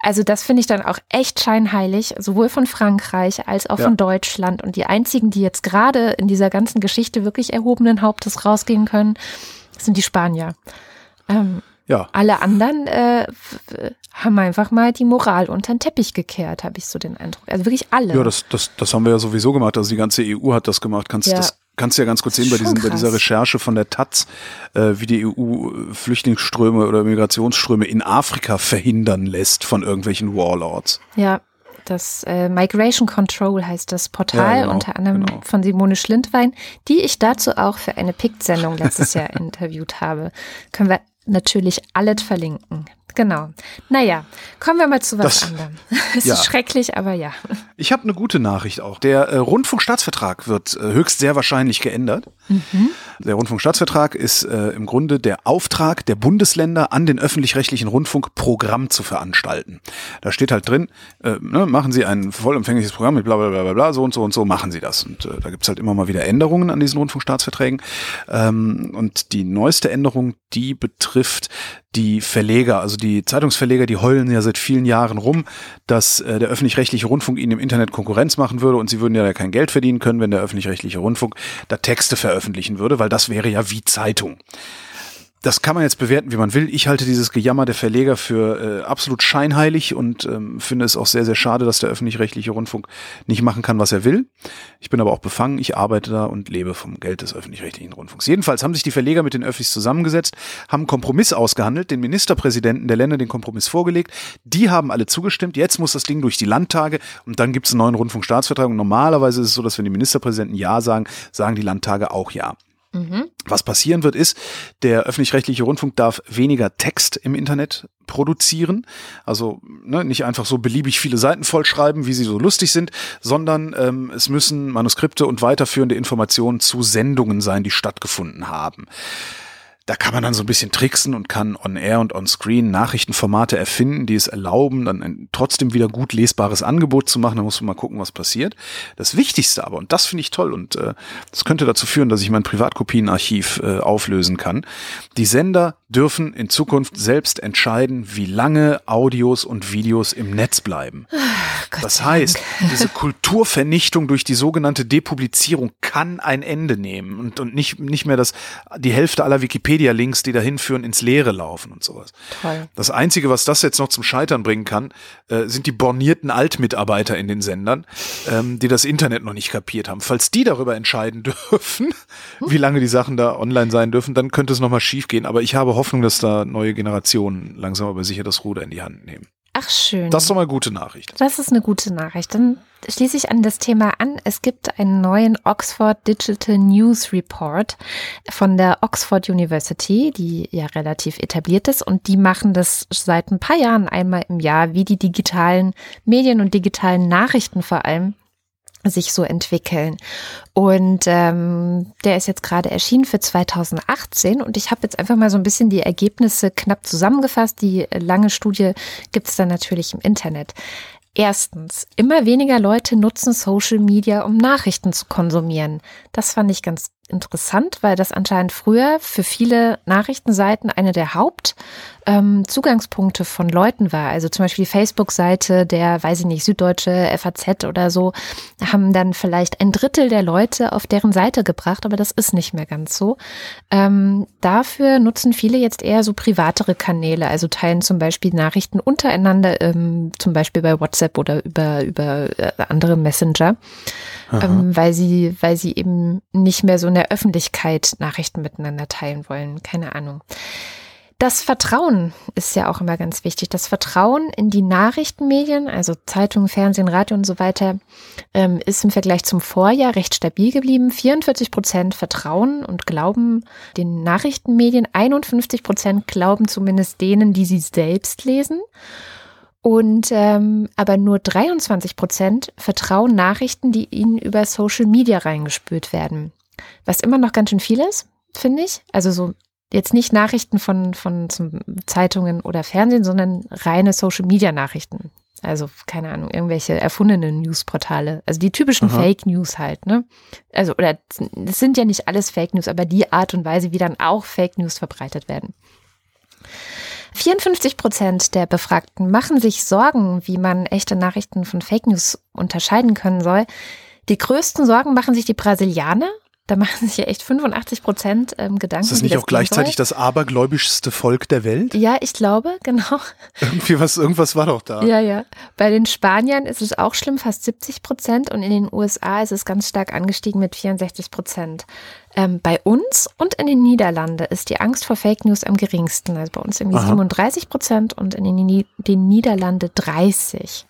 also das finde ich dann auch echt scheinheilig, sowohl von Frankreich als auch Ja. von Deutschland. Und die einzigen, die jetzt gerade in dieser ganzen Geschichte wirklich erhobenen Hauptes rausgehen können, sind die Spanier. Ähm, Ja, alle anderen äh, haben einfach mal die Moral unter den Teppich gekehrt, habe ich so den Eindruck. Also wirklich alle. Ja, das, das, das haben wir ja sowieso gemacht. Also die ganze EU hat das gemacht. Kannst Ja. das kannst du ja ganz kurz sehen bei, diesen, bei dieser. Recherche von der Taz, äh, wie die EU Flüchtlingsströme oder Migrationsströme in Afrika verhindern lässt von irgendwelchen Warlords. Ja, das äh, Migration Control heißt das Portal, Ja, genau, unter anderem genau. von Simone Schlindwein, die ich dazu auch für eine PICT-Sendung letztes Jahr *laughs* interviewt habe. Können wir natürlich alles verlinken. Genau. Naja, kommen wir mal zu was Das- anderem. *laughs* Es ja. ist schrecklich, aber ja. Ich habe eine gute Nachricht auch. Der äh, Rundfunkstaatsvertrag wird äh, höchst sehr wahrscheinlich geändert. Der Rundfunkstaatsvertrag ist äh, im Grunde der Auftrag der Bundesländer an den öffentlich-rechtlichen Rundfunk Programm zu veranstalten. Da steht halt drin, äh, ne, machen Sie ein vollumfängliches Programm mit bla bla bla bla, so und so und so, machen Sie das. Und äh, da gibt's halt immer mal wieder Änderungen an diesen Rundfunkstaatsverträgen. Ähm, und die neueste Änderung, die betrifft die Verleger, also die Zeitungsverleger, die heulen ja seit vielen Jahren rum, dass äh, der öffentlich-rechtliche Rundfunk ihnen im Internet Konkurrenz machen würde und sie würden ja kein Geld verdienen können, wenn der öffentlich-rechtliche Rundfunk da Texte veröffentlichen würde, weil das wäre ja wie Zeitung. Das kann man jetzt bewerten, wie man will. Ich halte dieses Gejammer der Verleger für äh, absolut scheinheilig und ähm, finde es auch sehr, sehr schade, dass der öffentlich-rechtliche Rundfunk nicht machen kann, was er will. Ich bin aber auch befangen. Ich arbeite da und lebe vom Geld des öffentlich-rechtlichen Rundfunks. Jedenfalls haben sich die Verleger mit den Öffis zusammengesetzt, haben einen Kompromiss ausgehandelt, den Ministerpräsidenten der Länder den Kompromiss vorgelegt. Die haben alle zugestimmt. Jetzt muss das Ding durch die Landtage und dann gibt es einen neuen Rundfunkstaatsvertrag. Und normalerweise ist es so, dass wenn die Ministerpräsidenten Ja sagen, sagen die Landtage auch Ja. Was passieren wird, ist, der öffentlich-rechtliche Rundfunk darf weniger Text im Internet produzieren. Also ne, nicht einfach so beliebig viele Seiten vollschreiben, wie sie so lustig sind, sondern ähm, es müssen Manuskripte und weiterführende Informationen zu Sendungen sein, die stattgefunden haben. Da kann man dann so ein bisschen tricksen und kann on-air und on-screen Nachrichtenformate erfinden, die es erlauben, dann ein trotzdem wieder gut lesbares Angebot zu machen. Da muss man mal gucken, was passiert. Das Wichtigste aber, und das finde ich toll, und äh, das könnte dazu führen, dass ich mein Privatkopienarchiv äh, auflösen kann. Die Sender dürfen in Zukunft selbst entscheiden, wie lange Audios und Videos im Netz bleiben. Das heißt, diese Kulturvernichtung durch die sogenannte Depublizierung kann ein Ende nehmen und, und nicht, nicht mehr das, die Hälfte aller Wikipedia-Links, die dahin führen, ins Leere laufen und sowas. Toll. Das Einzige, was das jetzt noch zum Scheitern bringen kann, äh, sind die bornierten Altmitarbeiter in den Sendern, ähm, die das Internet noch nicht kapiert haben. Falls die darüber entscheiden *laughs* dürfen, wie lange die Sachen da online sein dürfen, dann könnte es nochmal schief gehen. Aber ich habe Hoffnung, dass da neue Generationen langsam aber sicher das Ruder in die Hand nehmen. Ach, schön. Das ist doch mal gute Nachricht. Das ist eine gute Nachricht. Dann schließe ich an das Thema an. Es gibt einen neuen Oxford Digital News Report von der Oxford University, die ja relativ etabliert ist und die machen das seit ein paar Jahren einmal im Jahr, wie die digitalen Medien und digitalen Nachrichten vor allem sich so entwickeln. Und ähm, der ist jetzt gerade erschienen für 2018 und ich habe jetzt einfach mal so ein bisschen die Ergebnisse knapp zusammengefasst. Die lange Studie gibt es dann natürlich im Internet. Erstens, immer weniger Leute nutzen Social Media, um Nachrichten zu konsumieren. Das fand ich ganz interessant, weil das anscheinend früher für viele Nachrichtenseiten eine der Hauptzugangspunkte von Leuten war. Also zum Beispiel die Facebook-Seite der, weiß ich nicht, Süddeutsche FAZ oder so, haben dann vielleicht ein Drittel der Leute auf deren Seite gebracht, aber das ist nicht mehr ganz so. Ähm, dafür nutzen viele jetzt eher so privatere Kanäle, also teilen zum Beispiel Nachrichten untereinander, ähm, zum Beispiel bei WhatsApp oder über, über äh, andere Messenger, ähm, weil sie, weil sie eben nicht mehr so in der Öffentlichkeit Nachrichten miteinander teilen wollen. Keine Ahnung. Das Vertrauen ist ja auch immer ganz wichtig. Das Vertrauen in die Nachrichtenmedien, also Zeitungen, Fernsehen, Radio und so weiter, ähm, ist im Vergleich zum Vorjahr recht stabil geblieben. 44 Prozent vertrauen und glauben den Nachrichtenmedien. 51 Prozent glauben zumindest denen, die sie selbst lesen. Und ähm, aber nur 23 Prozent vertrauen Nachrichten, die ihnen über Social Media reingespült werden. Was immer noch ganz schön viel ist, finde ich. Also so jetzt nicht Nachrichten von, von zum Zeitungen oder Fernsehen, sondern reine Social Media Nachrichten. Also, keine Ahnung, irgendwelche erfundenen Newsportale. Also die typischen Aha. Fake News halt, ne? Also, oder es sind ja nicht alles Fake News, aber die Art und Weise, wie dann auch Fake News verbreitet werden. 54 Prozent der Befragten machen sich Sorgen, wie man echte Nachrichten von Fake News unterscheiden können soll. Die größten Sorgen machen sich die Brasilianer. Da machen sich ja echt 85 Prozent ähm, Gedanken. Ist das nicht auch gehen gleichzeitig soll. das abergläubischste Volk der Welt? Ja, ich glaube, *laughs* genau. Irgendwie was, irgendwas war doch da. Ja, ja. Bei den Spaniern ist es auch schlimm, fast 70 Prozent. Und in den USA ist es ganz stark angestiegen mit 64 Prozent. Ähm, bei uns und in den Niederlanden ist die Angst vor Fake News am geringsten. Also bei uns irgendwie Aha. 37 Prozent und in den, Ni- den Niederlanden 30.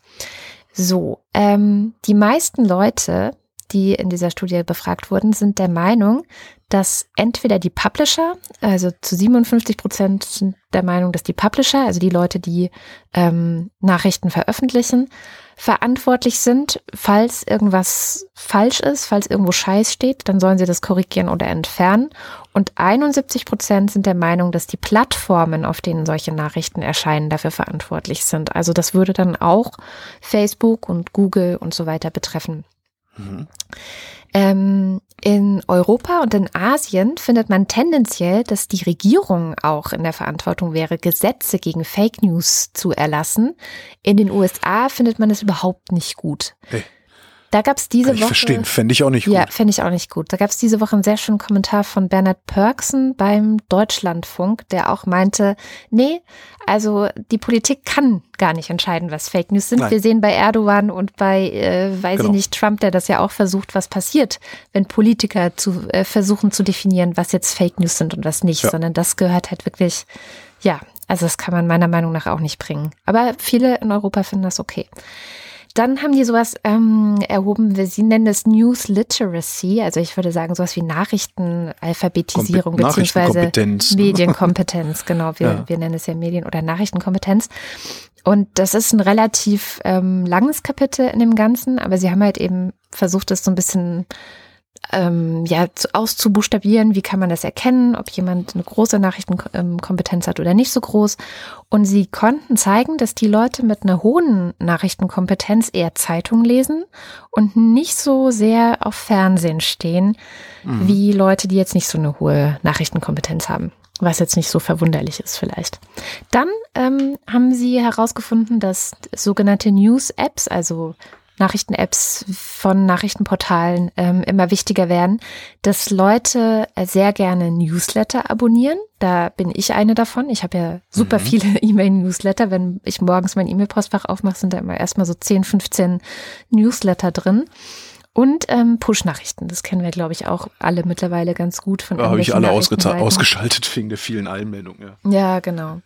So, ähm, die meisten Leute die in dieser Studie befragt wurden, sind der Meinung, dass entweder die Publisher, also zu 57 Prozent sind der Meinung, dass die Publisher, also die Leute, die ähm, Nachrichten veröffentlichen, verantwortlich sind, falls irgendwas falsch ist, falls irgendwo Scheiß steht, dann sollen sie das korrigieren oder entfernen. Und 71 Prozent sind der Meinung, dass die Plattformen, auf denen solche Nachrichten erscheinen, dafür verantwortlich sind. Also das würde dann auch Facebook und Google und so weiter betreffen. Mhm. Ähm, in Europa und in Asien findet man tendenziell, dass die Regierung auch in der Verantwortung wäre, Gesetze gegen Fake News zu erlassen. In den USA findet man es überhaupt nicht gut. Hey. Da gab es diese Kann ich Woche. verstehen, fände ich auch nicht gut. Ja, fände ich auch nicht gut. Da gab es diese Woche einen sehr schönen Kommentar von Bernhard Pörksen beim Deutschlandfunk, der auch meinte, nee, also die Politik kann gar nicht entscheiden, was Fake News sind. Nein. Wir sehen bei Erdogan und bei, äh, weiß Genau. ich nicht, Trump, der das ja auch versucht, was passiert, wenn Politiker zu äh, versuchen zu definieren, was jetzt Fake News sind und was nicht, Ja. sondern das gehört halt wirklich, ja, also das kann man meiner Meinung nach auch nicht bringen. Aber viele in Europa finden das okay. Dann haben die sowas ähm, erhoben, wie sie nennen es News Literacy, also ich würde sagen sowas wie Nachrichtenalphabetisierung Kompe- beziehungsweise Nachrichtenkompetenz. Medienkompetenz, *laughs* genau, wir, Ja. wir nennen es ja Medien- oder Nachrichtenkompetenz. Und das ist ein relativ ähm, langes Kapitel in dem Ganzen, aber sie haben halt eben versucht, es so ein bisschen ähm, ja, zu, auszubuchstabieren, wie kann man das erkennen, ob jemand eine große Nachrichtenkompetenz hat oder nicht so groß. Und sie konnten zeigen, dass die Leute mit einer hohen Nachrichtenkompetenz eher Zeitung lesen und nicht so sehr auf Fernsehen stehen, wie Leute, die jetzt nicht so eine hohe Nachrichtenkompetenz haben. Was jetzt nicht so verwunderlich ist vielleicht. Dann ähm, haben sie herausgefunden, dass sogenannte News-Apps, also Nachrichten-Apps von Nachrichtenportalen ähm, immer wichtiger werden, dass Leute sehr gerne Newsletter abonnieren. Da bin ich eine davon. Ich habe ja super viele *laughs* E-Mail-Newsletter. Wenn ich morgens mein E-Mail-Postfach aufmache, sind da immer erstmal so 10, 15 Newsletter drin. Und ähm, Push-Nachrichten, das kennen wir, glaube ich, auch alle mittlerweile ganz gut von Da habe ich alle ausgeschaltet wegen der vielen Einmeldungen. Ja. Ja, genau.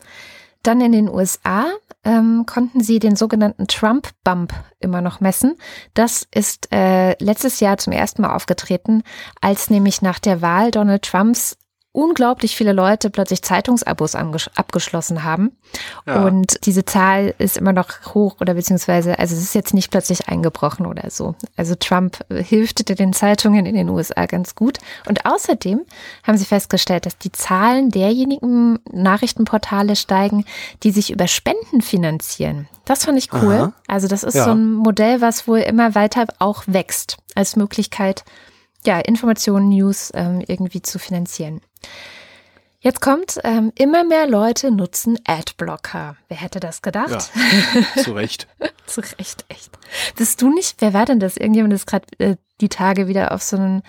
Dann in den USA ähm, konnten sie den sogenannten Trump-Bump immer noch messen. Das ist äh, letztes Jahr zum ersten Mal aufgetreten, als nämlich nach der Wahl Donald Trumps unglaublich viele Leute plötzlich Zeitungsabos abgeschlossen haben. Ja. Und diese Zahl ist immer noch hoch oder beziehungsweise, also es ist jetzt nicht plötzlich eingebrochen oder so. Also Trump äh, hilft den Zeitungen in den USA ganz gut. Und außerdem haben sie festgestellt, dass die Zahlen derjenigen Nachrichtenportale steigen, die sich über Spenden finanzieren. Das fand ich cool. Aha. Also das ist Ja. so ein Modell, was wohl immer weiter auch wächst als Möglichkeit, ja, Informationen, News ähm, irgendwie zu finanzieren. Jetzt kommt, ähm, immer mehr Leute nutzen Adblocker. Wer hätte das gedacht? Ja, zu Recht. *laughs* Zu Recht, echt. Bist du nicht, wer war denn das? Irgendjemand ist gerade äh, die Tage wieder auf so einem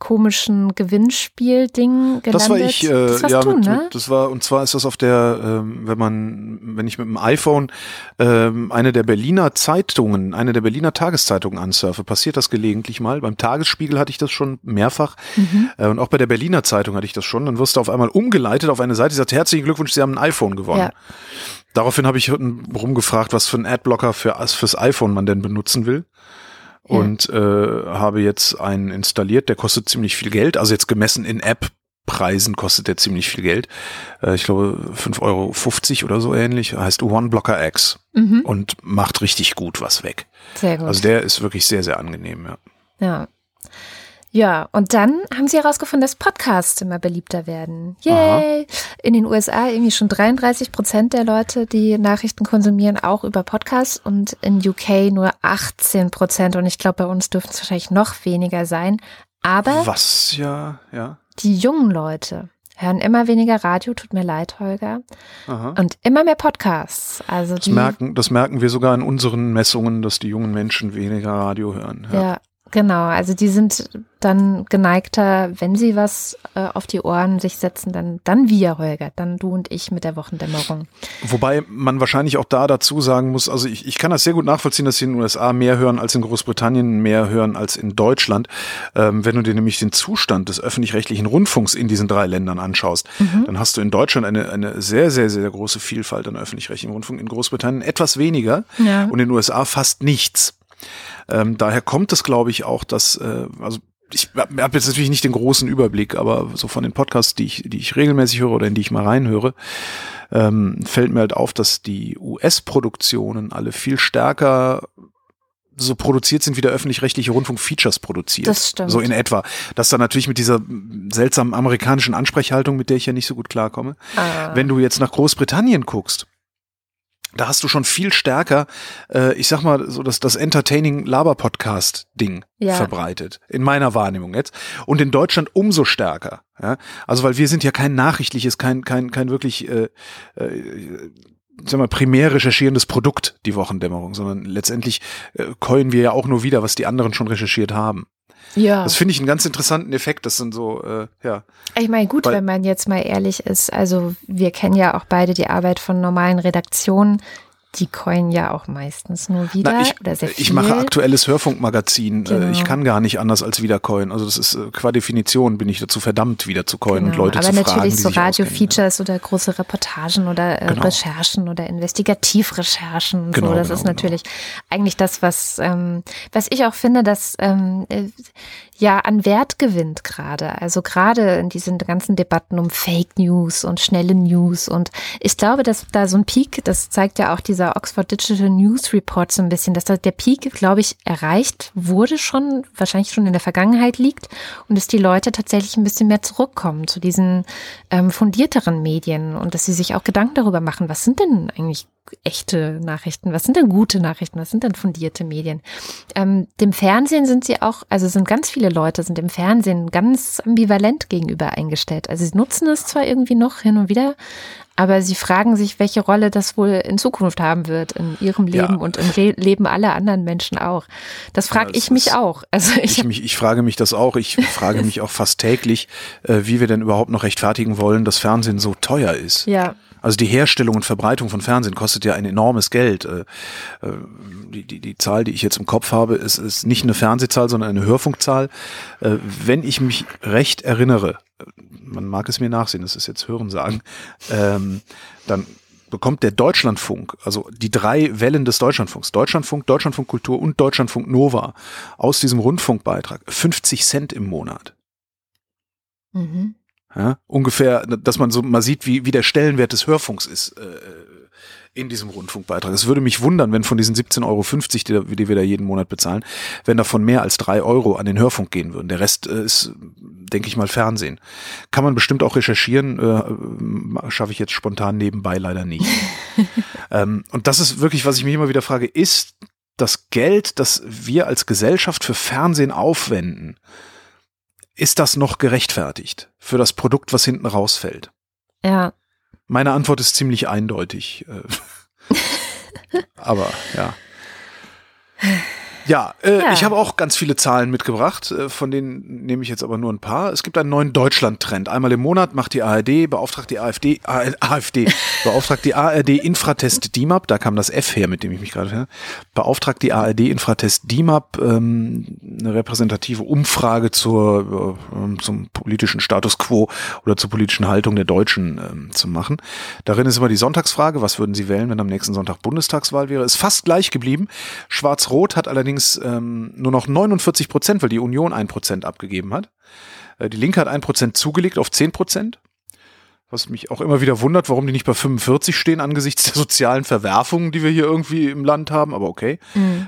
komischen Gewinnspiel-Ding gelandet. Das war ich, äh, das ja, du, mit, ne? mit, das war, und zwar ist das auf der, ähm, wenn man, wenn ich mit dem iPhone ähm, eine der Berliner Zeitungen, eine der Berliner Tageszeitungen ansurfe, passiert das gelegentlich mal. Beim Tagesspiegel hatte ich das schon mehrfach Mhm. äh, und auch bei der Berliner Zeitung hatte ich das schon. Dann wirst du auf einmal umgeleitet auf eine Seite, die sagt, herzlichen Glückwunsch, Sie haben ein iPhone gewonnen. Ja. Daraufhin habe ich rumgefragt, was für einen Adblocker für, fürs iPhone man denn benutzen will. Und äh, habe jetzt einen installiert, der kostet ziemlich viel Geld. Also jetzt gemessen in App-Preisen kostet der ziemlich viel Geld. Äh, ich glaube 5,50 Euro oder so ähnlich. Heißt OneBlocker X Mhm. und macht richtig gut was weg. Sehr gut. Also der ist wirklich sehr, sehr angenehm, ja. Ja. Ja, und dann haben sie herausgefunden, dass Podcasts immer beliebter werden. Yay! In den USA irgendwie schon 33 Prozent der Leute, die Nachrichten konsumieren, auch über Podcasts und in UK nur 18 Prozent. Und ich glaube, bei uns dürften es wahrscheinlich noch weniger sein. Aber Was ja, ja. die jungen Leute hören immer weniger Radio, tut mir leid, Holger, Aha. und immer mehr Podcasts. Also Das merken, das merken wir sogar in unseren Messungen, dass die jungen Menschen weniger Radio hören. Ja, genau. Also die sind dann geneigter, wenn sie was äh, auf die Ohren sich setzen, dann, dann wir, Holger, dann du und ich mit der Wochendämmerung. Wobei man wahrscheinlich auch da dazu sagen muss, also ich, ich kann das sehr gut nachvollziehen, dass sie in den USA mehr hören als in Großbritannien, mehr hören als in Deutschland. Ähm, wenn du dir nämlich den Zustand des öffentlich-rechtlichen Rundfunks in diesen drei Ländern anschaust, dann hast du in Deutschland eine, eine sehr, sehr, sehr große Vielfalt an öffentlich-rechtlichem Rundfunk, in Großbritannien etwas weniger Ja. und in den USA fast nichts. Ähm, daher kommt es, glaube ich, auch, dass, äh, also ich habe jetzt natürlich nicht den großen Überblick, aber so von den Podcasts, die ich, die ich regelmäßig höre oder in die ich mal reinhöre, ähm, fällt mir halt auf, dass die US-Produktionen alle viel stärker so produziert sind, wie der öffentlich-rechtliche Rundfunk Features produziert. Das stimmt. So in etwa. Das dann natürlich mit dieser seltsamen amerikanischen Ansprechhaltung, mit der ich ja nicht so gut klarkomme. Ah. Wenn du jetzt nach Großbritannien guckst, da hast du schon viel stärker, äh, ich sag mal, so das, das Entertaining Laber Podcast Ding Ja. verbreitet. In meiner Wahrnehmung jetzt. Und in Deutschland umso stärker. Ja? Also, weil wir sind ja kein nachrichtliches, kein, kein, kein wirklich, äh, äh, sag mal, primär recherchierendes Produkt, die Wochendämmerung, sondern letztendlich äh, coin wir ja auch nur wieder, was die anderen schon recherchiert haben. Ja. Das finde ich einen ganz interessanten Effekt. Das sind so, äh, ja. Ich meine, gut, Weil- wenn man jetzt mal ehrlich ist, also wir kennen ja auch beide die Arbeit von normalen Redaktionen. Die coinen ja auch meistens nur wieder Na, ich, oder sehr viel. ich mache aktuelles Hörfunkmagazin. Genau. Äh, Ich kann gar nicht anders als wieder coin. Also das ist äh, qua Definition bin ich dazu verdammt, wieder zu coin und Genau, Leute aber zu fragen, natürlich die so. Radio-Features oder große Reportagen oder äh, Genau. Recherchen oder Investigativrecherchen und Genau, so. Das genau, ist natürlich eigentlich das, was, ähm, was ich auch finde, dass ähm, äh, ja an Wert gewinnt gerade. Also gerade in diesen ganzen Debatten um Fake News und schnelle News. Und ich glaube, dass da so ein Peak, das zeigt ja auch dieser Oxford Digital News Report so ein bisschen, dass da der Peak, glaube ich, erreicht wurde schon, wahrscheinlich schon in der Vergangenheit liegt und dass die Leute tatsächlich ein bisschen mehr zurückkommen zu diesen ähm, fundierteren Medien und dass sie sich auch Gedanken darüber machen, was sind denn eigentlich echte Nachrichten, was sind denn gute Nachrichten, was sind denn fundierte Medien. Ähm, dem Fernsehen sind sie auch, also sind ganz viele Leute sind dem Fernsehen ganz ambivalent gegenüber eingestellt. Also sie nutzen es zwar irgendwie noch hin und wieder, aber sie fragen sich, welche Rolle das wohl in Zukunft haben wird in ihrem Ja. Leben und im Re Leben aller anderen Menschen auch. Das frage das ich mich auch. *laughs* Also ich, Ich, mich, ich frage mich das auch. Ich frage *laughs* mich auch fast täglich, äh, wie wir denn überhaupt noch rechtfertigen wollen, dass Fernsehen so teuer ist. ja, Also die Herstellung und Verbreitung von Fernsehen kostet ja ein enormes Geld. Äh, äh, Die, die, die Zahl, die ich jetzt im Kopf habe, ist, ist nicht eine Fernsehzahl, sondern eine Hörfunkzahl. Äh, Wenn ich mich recht erinnere, man mag es mir nachsehen, das ist jetzt Hörensagen, ähm, dann bekommt der Deutschlandfunk, also die drei Wellen des Deutschlandfunks, Deutschlandfunk, Deutschlandfunk Kultur und Deutschlandfunk Nova, aus diesem Rundfunkbeitrag 50 Cent im Monat. mhm. Ja, ungefähr, dass man so mal sieht, wie, wie der Stellenwert des Hörfunks ist äh, in diesem Rundfunkbeitrag. Es würde mich wundern, wenn von diesen 17,50 Euro, die, die wir da jeden Monat bezahlen, wenn davon mehr als drei Euro an den Hörfunk gehen würden. Der Rest äh, ist, denke ich mal, Fernsehen. Kann man bestimmt auch recherchieren, äh, schaffe ich jetzt spontan nebenbei leider nicht. *laughs* ähm, und das ist wirklich, was ich mich immer wieder frage, ist das Geld, das wir als Gesellschaft für Fernsehen aufwenden, ist das noch gerechtfertigt für das Produkt, was hinten rausfällt? ja. Meine Antwort ist ziemlich eindeutig. äh. *laughs* Aber ja. Ja, äh, Ja. ich habe auch ganz viele Zahlen mitgebracht, äh, von denen nehme ich jetzt aber nur ein paar. Es gibt einen neuen Deutschland-Trend. Einmal im Monat macht die ARD, beauftragt die AfD, AfD, *laughs* beauftragt die ARD Infratest DIMAP, da kam das F her, mit dem ich mich gerade, beauftragt die ARD Infratest DIMAP ähm, eine repräsentative Umfrage zur, äh, zum politischen Status quo oder zur politischen Haltung der Deutschen ähm, zu machen. Darin ist immer die Sonntagsfrage, was würden Sie wählen, wenn am nächsten Sonntag Bundestagswahl wäre? Ist fast gleich geblieben. Schwarz-Rot hat allerdings ähm, nur noch 49 Prozent, weil die Union ein Prozent abgegeben hat. Äh, die Linke hat ein Prozent zugelegt auf 10 Prozent. Was mich auch immer wieder wundert, warum die nicht bei 45 stehen angesichts der sozialen Verwerfungen, die wir hier irgendwie im Land haben. Aber okay,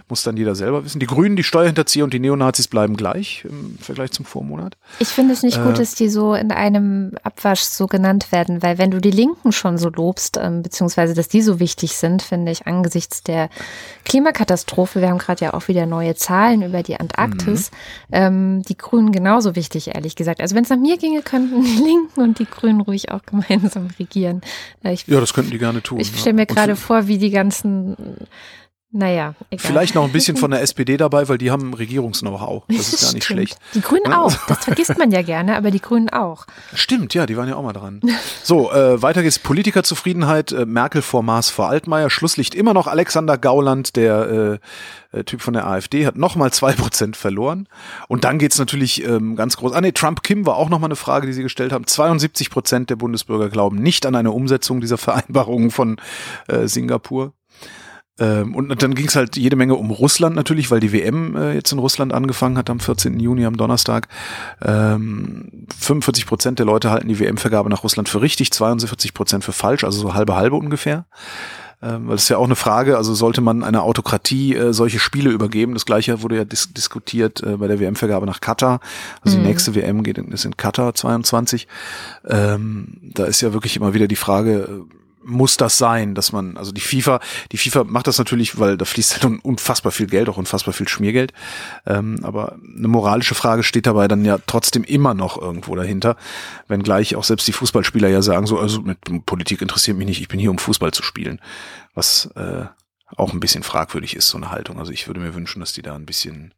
muss dann jeder selber wissen. Die Grünen, die Steuerhinterzieher und die Neonazis bleiben gleich im Vergleich zum Vormonat. Ich finde es nicht Äh. gut, dass die so in einem Abwasch so genannt werden, weil wenn du die Linken schon so lobst, ähm, beziehungsweise dass die so wichtig sind, finde ich angesichts der Klimakatastrophe, wir haben gerade ja auch wieder neue Zahlen über die Antarktis, Mhm. ähm, die Grünen genauso wichtig, ehrlich gesagt. Also wenn es nach mir ginge, könnten die Linken und die Grünen ruhig auch gemeinsam regieren. Äh, Ich, Ja, das könnten die gerne tun. ich ja. stelle mir Und gerade vor, wie die ganzen, naja, egal. Vielleicht noch ein bisschen von der *laughs* SPD dabei, weil die haben Regierungs-Know-how. Das ist gar nicht Stimmt. schlecht. Die Grünen auch. Das vergisst man ja gerne, aber die Grünen auch. Stimmt, ja, die waren ja auch mal dran. So, äh, weiter geht's. Politikerzufriedenheit. Äh, Merkel vor Maas vor Altmaier. Schlusslicht immer noch Alexander Gauland, der äh, äh, Typ von der AfD, hat nochmal zwei Prozent verloren. Und dann geht's natürlich ähm, ganz groß. Ah nee, Trump-Kim war auch nochmal eine Frage, die Sie gestellt haben. 72 Prozent der Bundesbürger glauben nicht an eine Umsetzung dieser Vereinbarungen von äh, Singapur. Ähm, und dann ging es halt jede Menge um Russland natürlich, weil die WM äh, jetzt in Russland angefangen hat am 14. Juni, am Donnerstag. Ähm, 45 Prozent der Leute halten die WM-Vergabe nach Russland für richtig, 42 Prozent für falsch, also so halbe halbe ungefähr. Ähm, weil das ist ja auch eine Frage, also sollte man einer Autokratie äh, solche Spiele übergeben? Das gleiche wurde ja dis diskutiert äh, bei der WM-Vergabe nach Katar. Also Mhm. die nächste WM geht in, ist in Katar 22. Ähm, da ist ja wirklich immer wieder die Frage, muss das sein, dass man, also die FIFA, die FIFA macht das natürlich, weil da fließt halt un- unfassbar viel Geld, auch unfassbar viel Schmiergeld. Ähm, aber eine moralische Frage steht dabei dann ja trotzdem immer noch irgendwo dahinter. Wenngleich auch selbst die Fußballspieler ja sagen, so, also mit Politik interessiert mich nicht, ich bin hier, um Fußball zu spielen. Was äh, auch ein bisschen fragwürdig ist, so eine Haltung. Also ich würde mir wünschen, dass die da ein bisschen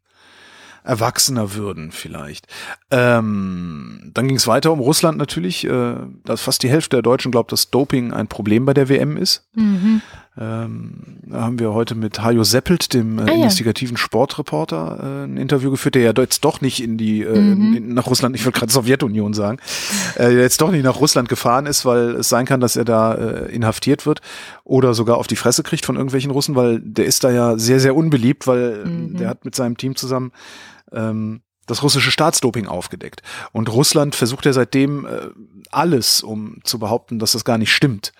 erwachsener würden vielleicht. Ähm, dann ging es weiter um Russland natürlich. Äh, dass fast die Hälfte der Deutschen glaubt, dass Doping ein Problem bei der WM ist. Mhm. Ähm, da haben wir heute mit Hajo Seppelt, dem äh, Ah, ja. investigativen Sportreporter, äh, ein Interview geführt, der ja jetzt doch nicht in die äh, Mhm. in, nach Russland, ich will gerade Sowjetunion sagen, äh, der jetzt doch nicht nach Russland gefahren ist, weil es sein kann, dass er da äh, inhaftiert wird oder sogar auf die Fresse kriegt von irgendwelchen Russen, weil der ist da ja sehr, sehr unbeliebt, weil Mhm. der hat mit seinem Team zusammen ähm, das russische Staatsdoping aufgedeckt. Und Russland versucht ja seitdem äh, alles, um zu behaupten, dass das gar nicht stimmt,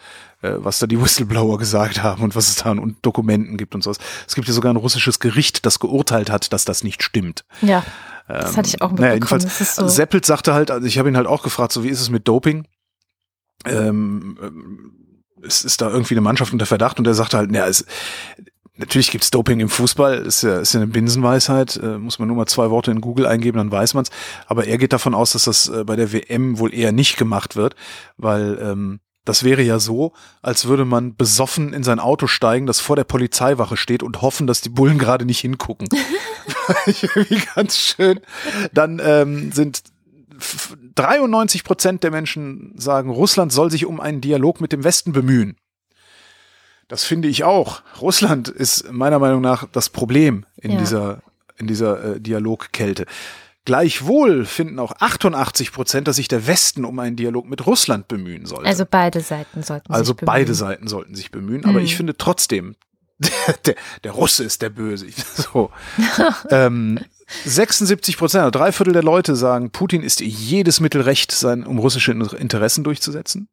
äh, was da die *laughs* Whistleblower gesagt haben und was es da an Dokumenten gibt und sowas. Es gibt ja sogar ein russisches Gericht, das geurteilt hat, dass das nicht stimmt. Ja, das hatte ich auch Ähm, Naja, mitbekommen. jedenfalls, so. Seppelt sagte halt, also ich habe ihn halt auch gefragt, so wie ist es mit Doping? Ähm, ähm, es ist da irgendwie eine Mannschaft unter Verdacht und er sagte halt, naja, es, natürlich gibt's Doping im Fußball, ist ja, ist ja eine Binsenweisheit, äh, muss man nur mal zwei Worte in Google eingeben, dann weiß man's. Aber er geht davon aus, dass das äh, bei der WM wohl eher nicht gemacht wird, weil ähm, das wäre ja so, als würde man besoffen in sein Auto steigen, das vor der Polizeiwache steht und hoffen, dass die Bullen gerade nicht hingucken. *laughs* *laughs* Irgendwie ganz schön. Dann ähm, sind f- 93 Prozent der Menschen sagen, Russland soll sich um einen Dialog mit dem Westen bemühen. Das finde ich auch. Russland ist meiner Meinung nach das Problem in Ja. dieser, in dieser äh, Dialogkälte. Gleichwohl finden auch 88 Prozent, dass sich der Westen um einen Dialog mit Russland bemühen sollte. Also beide Seiten sollten Also sich bemühen. beide Seiten sollten sich bemühen, aber Mhm. ich finde trotzdem, der, *laughs* der, der Russe ist der Böse. *laughs* So. *laughs* ähm, 76 Prozent, also drei Viertel der Leute sagen, Putin ist jedes Mittel recht, sein, um russische Interessen durchzusetzen.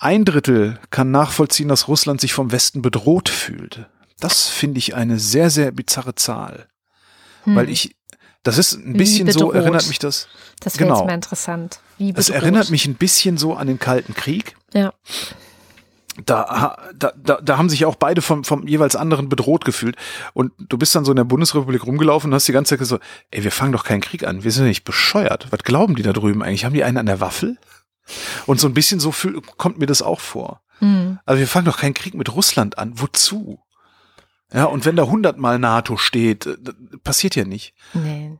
Ein Drittel kann nachvollziehen, dass Russland sich vom Westen bedroht fühlt. Das finde ich eine sehr, sehr bizarre Zahl. Hm. Weil ich, das ist ein bisschen so, erinnert mich das. Das wäre genau. jetzt mal interessant. Wie Das bedroht. erinnert mich ein bisschen so an den Kalten Krieg. Ja. da, da, da, da haben sich auch beide vom, vom jeweils anderen bedroht gefühlt. Und du bist dann so in der Bundesrepublik rumgelaufen und hast die ganze Zeit gesagt, ey, wir fangen doch keinen Krieg an. Wir sind ja nicht bescheuert. Was glauben die da drüben eigentlich? Haben die einen an der Waffel? Und so ein bisschen so fühl, kommt mir das auch vor. Hm. Also wir fangen doch keinen Krieg mit Russland an. Wozu? Ja, und wenn da hundertmal NATO steht, äh, passiert ja nicht. Nee.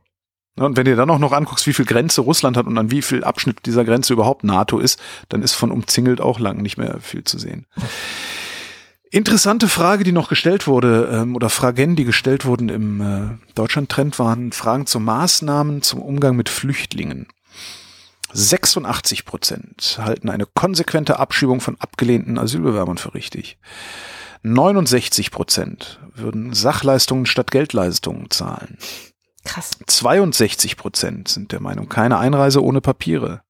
Und wenn dir dann auch noch anguckst, wie viel Grenze Russland hat und an wie viel Abschnitt dieser Grenze überhaupt NATO ist, dann ist von umzingelt auch lang nicht mehr viel zu sehen. Interessante Frage, die noch gestellt wurde, ähm, oder Fragen, die gestellt wurden im äh, Deutschland-Trend, waren Fragen zu Maßnahmen zum Umgang mit Flüchtlingen. 86 Prozent halten eine konsequente Abschiebung von abgelehnten Asylbewerbern für richtig. 69 Prozent würden Sachleistungen statt Geldleistungen zahlen. Krass. 62 Prozent sind der Meinung, keine Einreise ohne Papiere.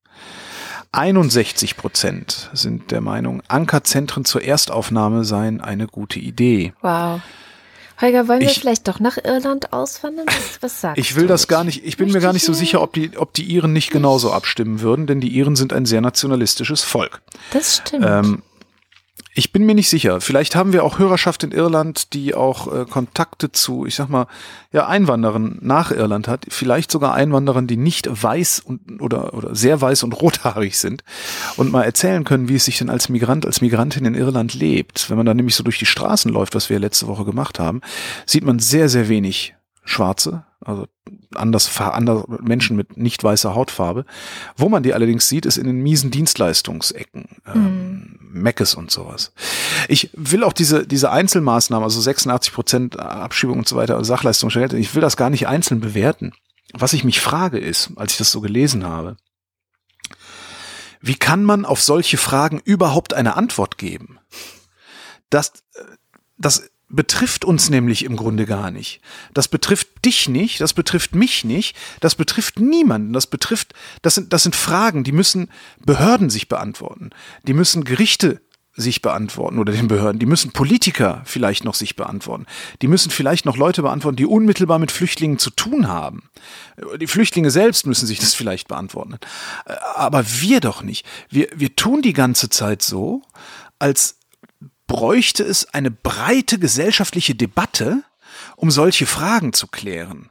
61 Prozent sind der Meinung, Ankerzentren zur Erstaufnahme seien eine gute Idee. Wow. Holger, wollen wir Ich- vielleicht doch nach Irland auswandern? Was, was sagst Ich will du? das gar nicht, ich bin mir Möchte gar nicht so ich, sicher, ob die, ob die Iren nicht genauso abstimmen würden, denn die Iren sind ein sehr nationalistisches Volk. Das stimmt. Ähm, ich bin mir nicht sicher. Vielleicht haben wir auch Hörerschaft in Irland, die auch äh, Kontakte zu, ich sag mal, ja, Einwanderern nach Irland hat. Vielleicht sogar Einwanderern, die nicht weiß und oder, oder sehr weiß und *laughs* rothaarig sind und mal erzählen können, wie es sich denn als Migrant, als Migrantin in Irland lebt. Wenn man da nämlich so durch die Straßen läuft, was wir letzte Woche gemacht haben, sieht man sehr, sehr wenig Schwarze, also anders, anders Menschen mit nicht weißer Hautfarbe. Wo man die allerdings sieht, ist in den miesen Dienstleistungsecken, ähm, Meckes und sowas. Ich will auch diese, diese Einzelmaßnahmen, also 86 Prozent Abschiebung und so weiter, Sachleistung, ich will das gar nicht einzeln bewerten. Was ich mich frage ist, als ich das so gelesen habe, wie kann man auf solche Fragen überhaupt eine Antwort geben? Das, äh, das betrifft uns nämlich im Grunde gar nicht. Das betrifft dich nicht, das betrifft mich nicht, das betrifft niemanden. Das betrifft, das sind, das sind Fragen, die müssen Behörden sich beantworten. Die müssen Gerichte sich beantworten oder den Behörden. Die müssen Politiker vielleicht noch sich beantworten. Die müssen vielleicht noch Leute beantworten, die unmittelbar mit Flüchtlingen zu tun haben. Die Flüchtlinge selbst müssen sich das vielleicht beantworten. Aber wir doch nicht. Wir, wir tun die ganze Zeit so, als bräuchte es eine breite gesellschaftliche Debatte, um solche Fragen zu klären.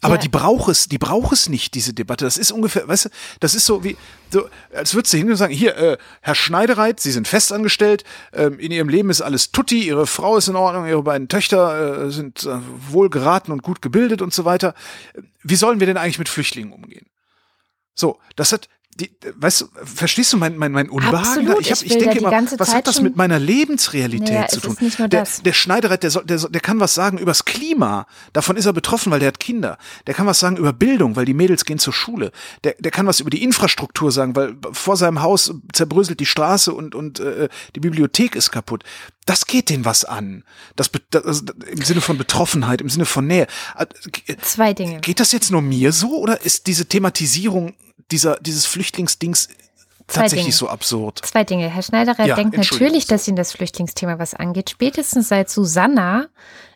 Aber Ja. die braucht es, die braucht es nicht, diese Debatte. Das ist ungefähr, weißt du, das ist so wie, so, als würdest du hingehen und sagen, hier, äh, Herr Schneidereit, Sie sind festangestellt, ähm, in Ihrem Leben ist alles tutti, Ihre Frau ist in Ordnung, Ihre beiden Töchter äh, sind äh, wohl geraten und gut gebildet und so weiter. Wie sollen wir denn eigentlich mit Flüchtlingen umgehen? So, das hat, die, weißt du, verstehst du mein, mein, mein Unbehagen? Absolut, ich, hab, ich ich denke immer, was Zeit hat das mit meiner Lebensrealität Naja, zu tun? der, der Schneidereit, der, soll, der, der kann was sagen übers Klima. Davon ist er betroffen, weil der hat Kinder. Der kann was sagen über Bildung, weil die Mädels gehen zur Schule. Der, der kann was über die Infrastruktur sagen, weil vor seinem Haus zerbröselt die Straße und, und äh, die Bibliothek ist kaputt. Das geht denen was an. Das, das im Sinne von Betroffenheit, im Sinne von Nähe. Äh, Zwei Dinge. Geht das jetzt nur mir so oder ist diese Thematisierung dieser, dieses Flüchtlingsdings tatsächlich Dinge. so absurd? Zwei Dinge. Herr Schneiderer Ja, denkt natürlich, dass ihn das Flüchtlingsthema was angeht. Spätestens seit Susanna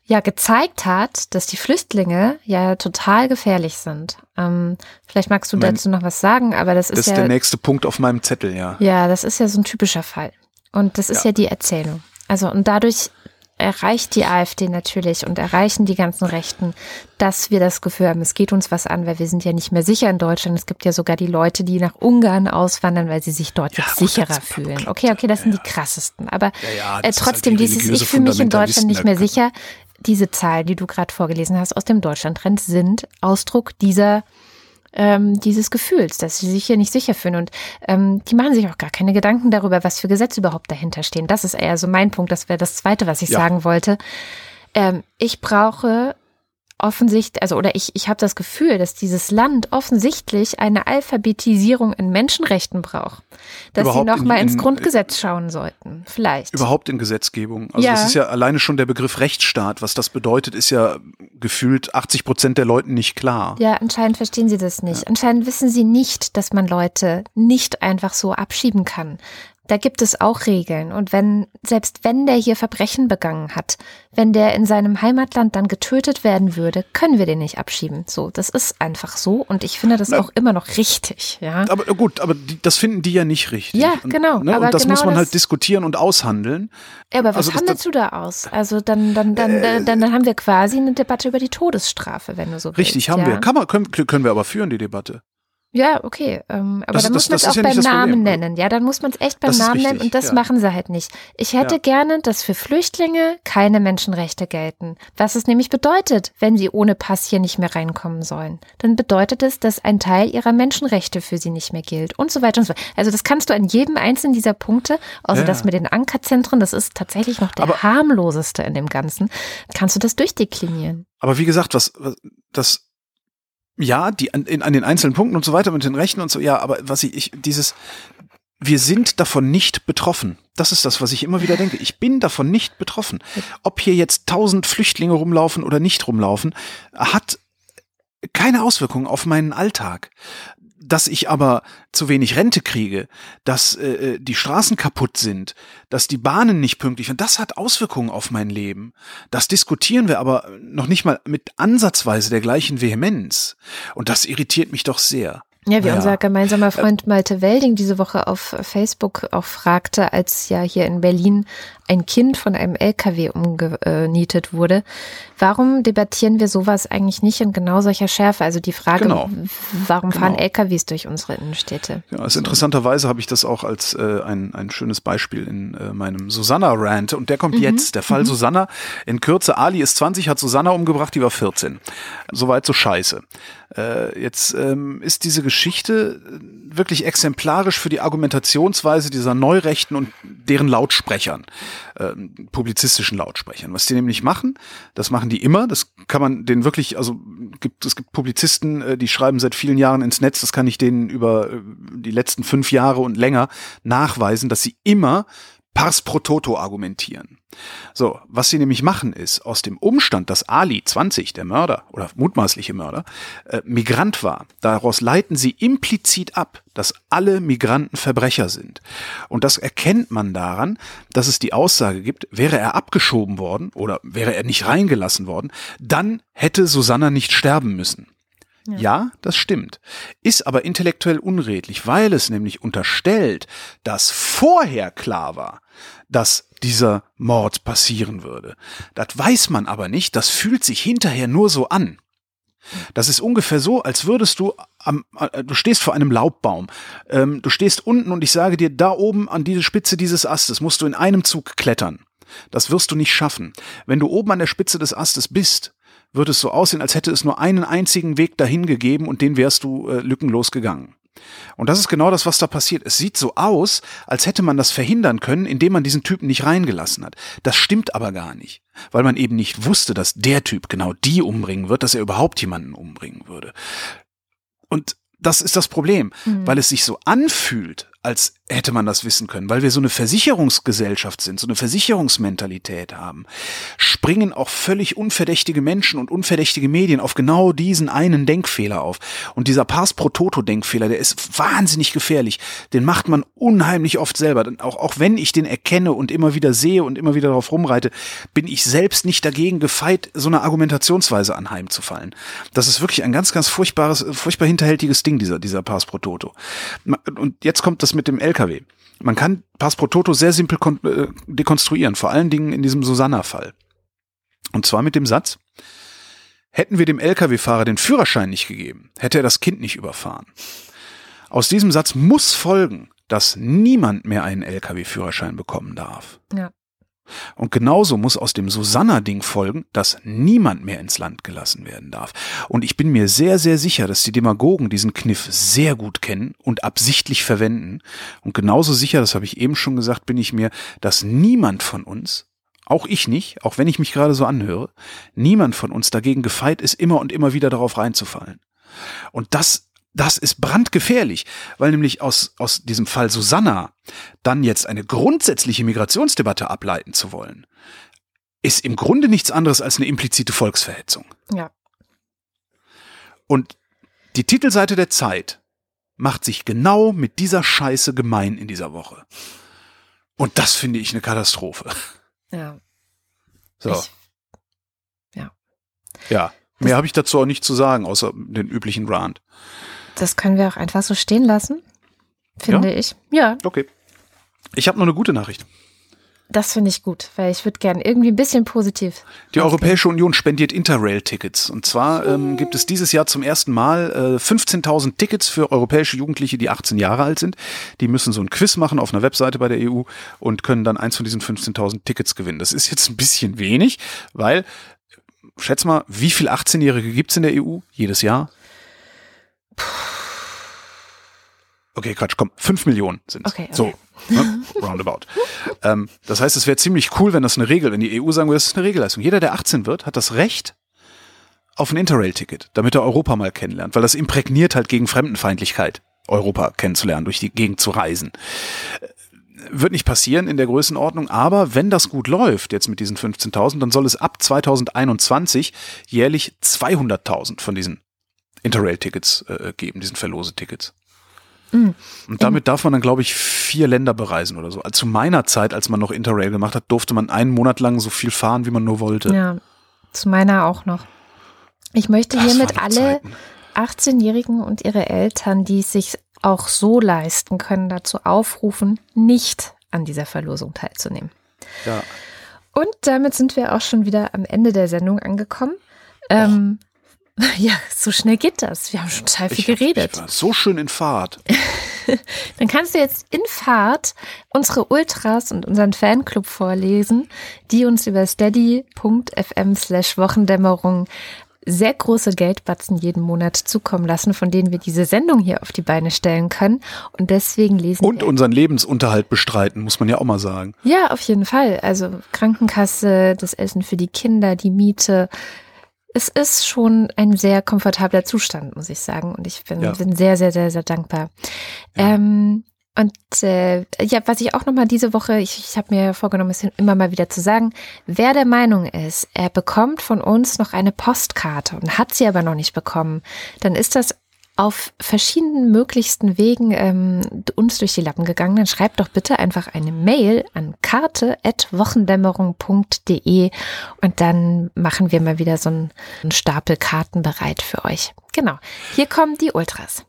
ja gezeigt hat, dass die Flüchtlinge ja total gefährlich sind. Ähm, vielleicht magst du Mein- dazu noch was sagen, aber das ist Das ist ja der nächste Punkt auf meinem Zettel, ja. Ja, das ist ja so ein typischer Fall. Und das ist Ja. ja, die Erzählung. Also, und dadurch erreicht die AfD natürlich und erreichen die ganzen Rechten, dass wir das Gefühl haben, es geht uns was an, weil wir sind ja nicht mehr sicher in Deutschland. Es gibt ja sogar die Leute, die nach Ungarn auswandern, weil sie sich dort Ja, jetzt gut, sicherer fühlen. Okay, okay, das sind Ja, die krassesten. Aber Ja, äh, halt trotzdem die dieses, ich fühle mich in Deutschland nicht mehr sicher. Diese Zahlen, die du gerade vorgelesen hast aus dem Deutschlandtrend, sind Ausdruck dieser ähm, dieses Gefühls, dass sie sich hier nicht sicher fühlen. Und ähm, die machen sich auch gar keine Gedanken darüber, was für Gesetze überhaupt dahinter stehen. Das ist eher so mein Punkt. Das wäre das Zweite, was ich Ja. sagen wollte. Ähm, ich brauche offensichtlich, also oder ich, ich habe das Gefühl, dass dieses Land offensichtlich eine Alphabetisierung in Menschenrechten braucht. Dass Überhaupt sie noch in- mal ins in- Grundgesetz schauen sollten. Vielleicht. Überhaupt in Gesetzgebung. Also Ja. das ist ja alleine schon der Begriff Rechtsstaat. Was das bedeutet, ist ja gefühlt 80 Prozent der Leuten nicht klar. Ja, anscheinend verstehen sie das nicht. Anscheinend wissen sie nicht, dass man Leute nicht einfach so abschieben kann. Da gibt es auch Regeln. Und wenn, selbst wenn der hier Verbrechen begangen hat, wenn der in seinem Heimatland dann getötet werden würde, können wir den nicht abschieben. So, das ist einfach so. Und ich finde das Na- auch immer noch richtig, ja. Aber äh, gut, aber die, das finden die ja nicht richtig. Ja, Und, genau, Ne, aber und das genau muss man das- halt diskutieren und aushandeln. Aber was also das- handelst du da aus? Also dann, dann, dann, dann, dann, dann haben wir quasi eine Debatte über die Todesstrafe, wenn du so willst. Richtig, haben ja? wir. Kann man, können, können wir aber führen, die Debatte. Ja, okay. Ähm, aber Das- dann das- muss man es auch ja beim Namen Problem. nennen. Ja, dann muss man es echt beim Namen nennen richtig, und das ja. machen sie halt nicht. Ich hätte Ja. gerne, dass für Flüchtlinge keine Menschenrechte gelten. Was es nämlich bedeutet, wenn sie ohne Pass hier nicht mehr reinkommen sollen. Dann bedeutet es, dass ein Teil ihrer Menschenrechte für sie nicht mehr gilt und so weiter und so weiter. Also das kannst du an jedem einzelnen dieser Punkte, außer das mit den Ankerzentren, das ist tatsächlich noch der Aber- harmloseste in dem Ganzen, kannst du das durchdeklinieren. Aber wie gesagt, was, was das ja, die an, in, an den einzelnen Punkten und so weiter mit den Rechten und so, ja, aber was ich, ich dieses wir sind davon nicht betroffen. Das ist das, was ich immer wieder denke. Ich bin davon nicht betroffen. Ob hier jetzt tausend Flüchtlinge rumlaufen oder nicht rumlaufen, hat keine Auswirkungen auf meinen Alltag. Dass ich aber zu wenig Rente kriege, dass äh, die Straßen kaputt sind, dass die Bahnen nicht pünktlich sind, das hat Auswirkungen auf mein Leben. Das diskutieren wir aber noch nicht mal mit ansatzweise der gleichen Vehemenz. Und das irritiert mich doch sehr. Ja, wie Ja. unser gemeinsamer Freund Malte Welding diese Woche auf Facebook auch fragte, als ja hier in Berlin ein Kind von einem LKW umgenietet wurde. Warum debattieren wir sowas eigentlich nicht in genau solcher Schärfe? Also die Frage, Genau. warum fahren Genau. LKWs durch unsere Innenstädte? Ja, also interessanterweise habe ich das auch als äh, ein, ein schönes Beispiel in äh, meinem Susanna-Rant. Und der kommt jetzt. Der Fall Susanna. In Kürze, Ali ist 20, hat Susanna umgebracht, die war 14. Soweit so scheiße. Äh, jetzt ähm, ist diese Geschichte äh, wirklich exemplarisch für die Argumentationsweise dieser Neurechten und deren Lautsprechern, äh, publizistischen Lautsprechern. Was die nämlich machen, das machen die immer, das kann man denen wirklich, also gibt, es gibt Publizisten, äh, die schreiben seit vielen Jahren ins Netz, das kann ich denen über äh, die letzten fünf Jahre und länger nachweisen, dass sie immer pars pro toto argumentieren. So, was sie nämlich machen ist, aus dem Umstand, dass Ali 20, der Mörder oder mutmaßliche Mörder, äh, Migrant war, daraus leiten sie implizit ab, dass alle Migranten Verbrecher sind. Und das erkennt man daran, dass es die Aussage gibt, wäre er abgeschoben worden oder wäre er nicht reingelassen worden, dann hätte Susanna nicht sterben müssen. Ja. ja, das stimmt. Ist aber intellektuell unredlich, weil es nämlich unterstellt, dass vorher klar war, dass dieser Mord passieren würde. Das weiß man aber nicht, das fühlt sich hinterher nur so an. Das ist ungefähr so, als würdest du am, äh, du stehst vor einem Laubbaum, ähm, du stehst unten und ich sage dir, da oben an diese Spitze dieses Astes musst du in einem Zug klettern. Das wirst du nicht schaffen. Wenn du oben an der Spitze des Astes bist, wird es so aussehen, als hätte es nur einen einzigen Weg dahin gegeben und den wärst du äh, lückenlos gegangen. Und das ist genau das, was da passiert. Es sieht so aus, als hätte man das verhindern können, indem man diesen Typen nicht reingelassen hat. Das stimmt aber gar nicht, weil man eben nicht wusste, dass der Typ genau die umbringen wird, dass er überhaupt jemanden umbringen würde. Und das ist das Problem, mhm. weil es sich so anfühlt, als hätte man das wissen können, weil wir so eine Versicherungsgesellschaft sind, so eine Versicherungsmentalität haben, springen auch völlig unverdächtige Menschen und unverdächtige Medien auf genau diesen einen Denkfehler auf. Und dieser Pars pro Toto Denkfehler, der ist wahnsinnig gefährlich. Den macht man unheimlich oft selber. Auch, auch wenn ich den erkenne und immer wieder sehe und immer wieder darauf rumreite, bin ich selbst nicht dagegen gefeit, so eine Argumentationsweise anheimzufallen. Das ist wirklich ein ganz, ganz furchtbares, furchtbar hinterhältiges Ding, dieser, dieser Pars pro Toto. Und jetzt kommt das mit dem LKW. Man kann Pass pro Toto sehr simpel äh, dekonstruieren, vor allen Dingen in diesem Susanna-Fall. Und zwar mit dem Satz, hätten wir dem Lkw-Fahrer den Führerschein nicht gegeben, hätte er das Kind nicht überfahren. Aus diesem Satz muss folgen, dass niemand mehr einen Lkw-Führerschein bekommen darf. Ja. Und genauso muss aus dem Susanna-Ding folgen, dass niemand mehr ins Land gelassen werden darf. Und ich bin mir sehr, sehr sicher, dass die Demagogen diesen Kniff sehr gut kennen und absichtlich verwenden. Und genauso sicher, das habe ich eben schon gesagt, bin ich mir, dass niemand von uns, auch ich nicht, auch wenn ich mich gerade so anhöre, niemand von uns dagegen gefeit ist, immer und immer wieder darauf reinzufallen. Und das das ist brandgefährlich, weil nämlich aus, aus diesem Fall Susanna dann jetzt eine grundsätzliche Migrationsdebatte ableiten zu wollen, ist im Grunde nichts anderes als eine implizite Volksverhetzung. Ja. Und die Titelseite der Zeit macht sich genau mit dieser Scheiße gemein in dieser Woche. Und das finde ich eine Katastrophe. Ja. So. Ich, ja. Ja. Mehr habe ich dazu auch nicht zu sagen, außer den üblichen Rant. Das können wir auch einfach so stehen lassen, finde Ja? ich. Ja, Okay. Ich habe noch eine gute Nachricht. das finde ich gut, weil ich würde gern irgendwie ein bisschen positiv. Die Europäische Union spendiert Interrail-Tickets. Und zwar ähm, gibt es dieses Jahr zum ersten Mal äh, 15.000 Tickets für europäische Jugendliche, die 18 Jahre alt sind. Die müssen so ein Quiz machen auf einer Webseite bei der EU und können dann eins von diesen 15.000 Tickets gewinnen. Das ist jetzt ein bisschen wenig, weil, schätz mal, wie viel 18-Jährige gibt's in der EU jedes Jahr? Okay, Quatsch, komm, 5 Millionen sind Okay, okay. So, ne? roundabout. *laughs* ähm, das heißt, es wäre ziemlich cool, wenn das eine Regel, wenn die EU sagen würde, das ist eine Regelleistung. Jeder, der 18 wird, hat das Recht auf ein Interrail-Ticket, damit er Europa mal kennenlernt, weil das imprägniert halt gegen Fremdenfeindlichkeit, Europa kennenzulernen, durch die Gegend zu reisen. Äh, Wird nicht passieren in der Größenordnung, aber wenn das gut läuft, jetzt mit diesen 15.000, dann soll es ab 2021 jährlich 200.000 von diesen Interrail-Tickets äh, geben, diesen Verlose-Tickets. Mhm. Und damit darf man dann, glaube ich, vier Länder bereisen oder so. Zu meiner Zeit, als man noch Interrail gemacht hat, durfte man einen Monat lang so viel fahren, wie man nur wollte. Ja, zu meiner auch noch. Ich möchte Das hiermit alle Zeiten. 18-Jährigen und ihre Eltern, die es sich auch so leisten können, dazu aufrufen, nicht an dieser Verlosung teilzunehmen. Ja. Und damit sind wir auch schon wieder am Ende der Sendung angekommen. Ähm, *laughs* ja, so schnell geht das. Wir haben schon total viel Ich, geredet. ich war so schön in Fahrt. *laughs* Dann kannst du jetzt in Fahrt unsere Ultras und unseren Fanclub vorlesen, die uns über steady.fm slash Wochendämmerung sehr große Geldbatzen jeden Monat zukommen lassen, von denen wir diese Sendung hier auf die Beine stellen können. Und deswegen lesen Und unseren Lebensunterhalt bestreiten, muss man ja auch mal sagen. Ja, auf jeden Fall. Also Krankenkasse, das Essen für die Kinder, die Miete. Es ist schon ein sehr komfortabler Zustand, muss ich sagen. Und ich bin, Ja. bin sehr, sehr, sehr, sehr dankbar. Ähm, Und äh, ja, was ich auch nochmal diese Woche, ich, ich habe mir vorgenommen, es immer mal wieder zu sagen, wer der Meinung ist, er bekommt von uns noch eine Postkarte und hat sie aber noch nicht bekommen, dann ist das auf verschiedenen möglichsten Wegen ähm, uns durch die Lappen gegangen, dann schreibt doch bitte einfach eine Mail an karte.wochendämmerung.de und dann machen wir mal wieder so einen, Stapel Karten bereit für euch. Genau. Hier kommen die Ultras.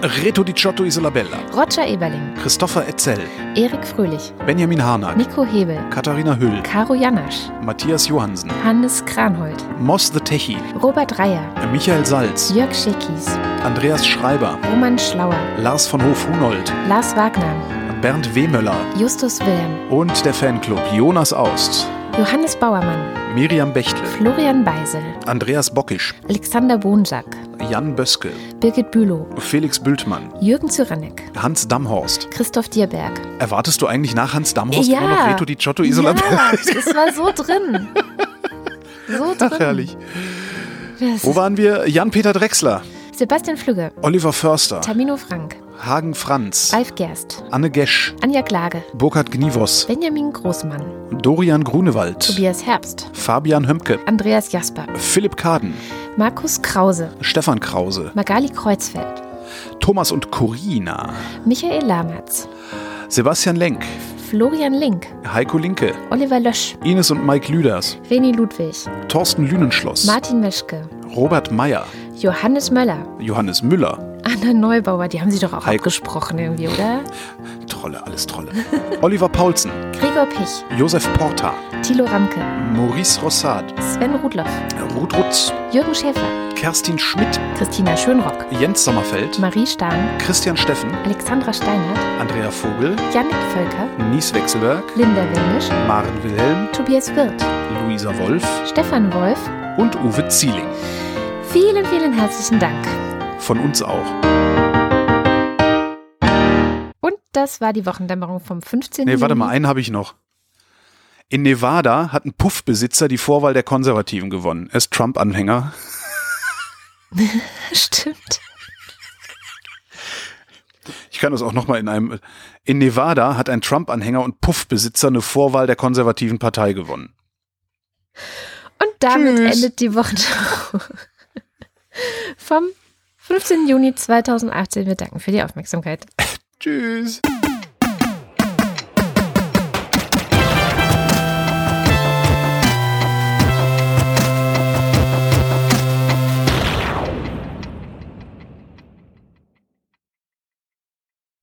Reto di Ciotto Isolabella, Roger Eberling, Christopher Etzel, Erik Fröhlich, Benjamin Harnack, Nico Hebel, Katharina Hüll, Caro Janasch, Matthias Johansen, Hannes Kranhold, Moss the Techi, Robert Reyer, Michael Salz, Jörg Schickis, Andreas Schreiber, Roman Schlauer, Lars von Hof-Hunold, Lars Wagner, Bernd Wehmöller Justus Wilhelm, und der Fanclub Jonas Aust, Johannes Bauermann, Miriam Bechtle, Florian Beisel, Andreas Bockisch, Alexander Bonsack, Jan Böske, Birgit Bülow, Felix Bültmann, Jürgen Zyranek, Hans Damhorst. Christoph Dierberg. Erwartest du eigentlich nach Hans Damhorst Ja. immer noch Reto di Ciotto Isolabella? Ja, das war so drin. *laughs* So drin. Ach, herrlich. Wo waren wir? Jan-Peter Drechsler, Sebastian Flügge, Oliver Förster, Tamino Frank, Hagen Franz, Ralf Gerst, Anne Gesch, Anja Klage, Burkhard Gnivos, Benjamin Großmann, Dorian Grunewald, Tobias Herbst, Fabian Hömke, Andreas Jasper, Philipp Kaden, Markus Krause, Stefan Krause, Magali Kreuzfeld, Thomas und Corina, Michael Lamertz, Sebastian Lenk, Florian Link, Heiko Linke, Oliver Lösch, Ines und Mike Lüders, Reni Ludwig, Thorsten Lünenschloss, Martin Meschke, Robert Meyer, Johannes Möller, Johannes Müller, Anna Neubauer, die haben sie doch auch Heiko. abgesprochen irgendwie, oder? *laughs* Trolle, alles Trolle, *laughs* Oliver Paulsen, Gregor Pich, Josef Porta, Thilo Ramke, Maurice Rossard, Sven Rudloff, Ruth Rutz, Jürgen Schäfer, Kerstin Schmidt, Christina Schönrock, Jens Sommerfeld, Marie Stahn, Christian Steffen, Alexandra Steinert, Andrea Vogel, Jannik Völker, Nies Wechselberg, Linda Windisch, Maren Wilhelm, Tobias Wirth, Luisa Wolf. Stefan Wolf. und Uwe Zieling. Vielen, vielen herzlichen Dank. Von uns auch. Und das war die Wochendämmerung vom 15. Nee, warte mal, einen habe ich noch. In Nevada hat ein Puffbesitzer die Vorwahl der Konservativen gewonnen. Er ist Trump-Anhänger. *laughs* Stimmt. Ich kann das auch nochmal in einem. In Nevada hat ein Trump-Anhänger und Puffbesitzer eine Vorwahl der konservativen Partei gewonnen. Und damit Tschüss. endet die Wochenschau vom 15. Juni 2018. Wir danken für die Aufmerksamkeit. *laughs* Tschüss.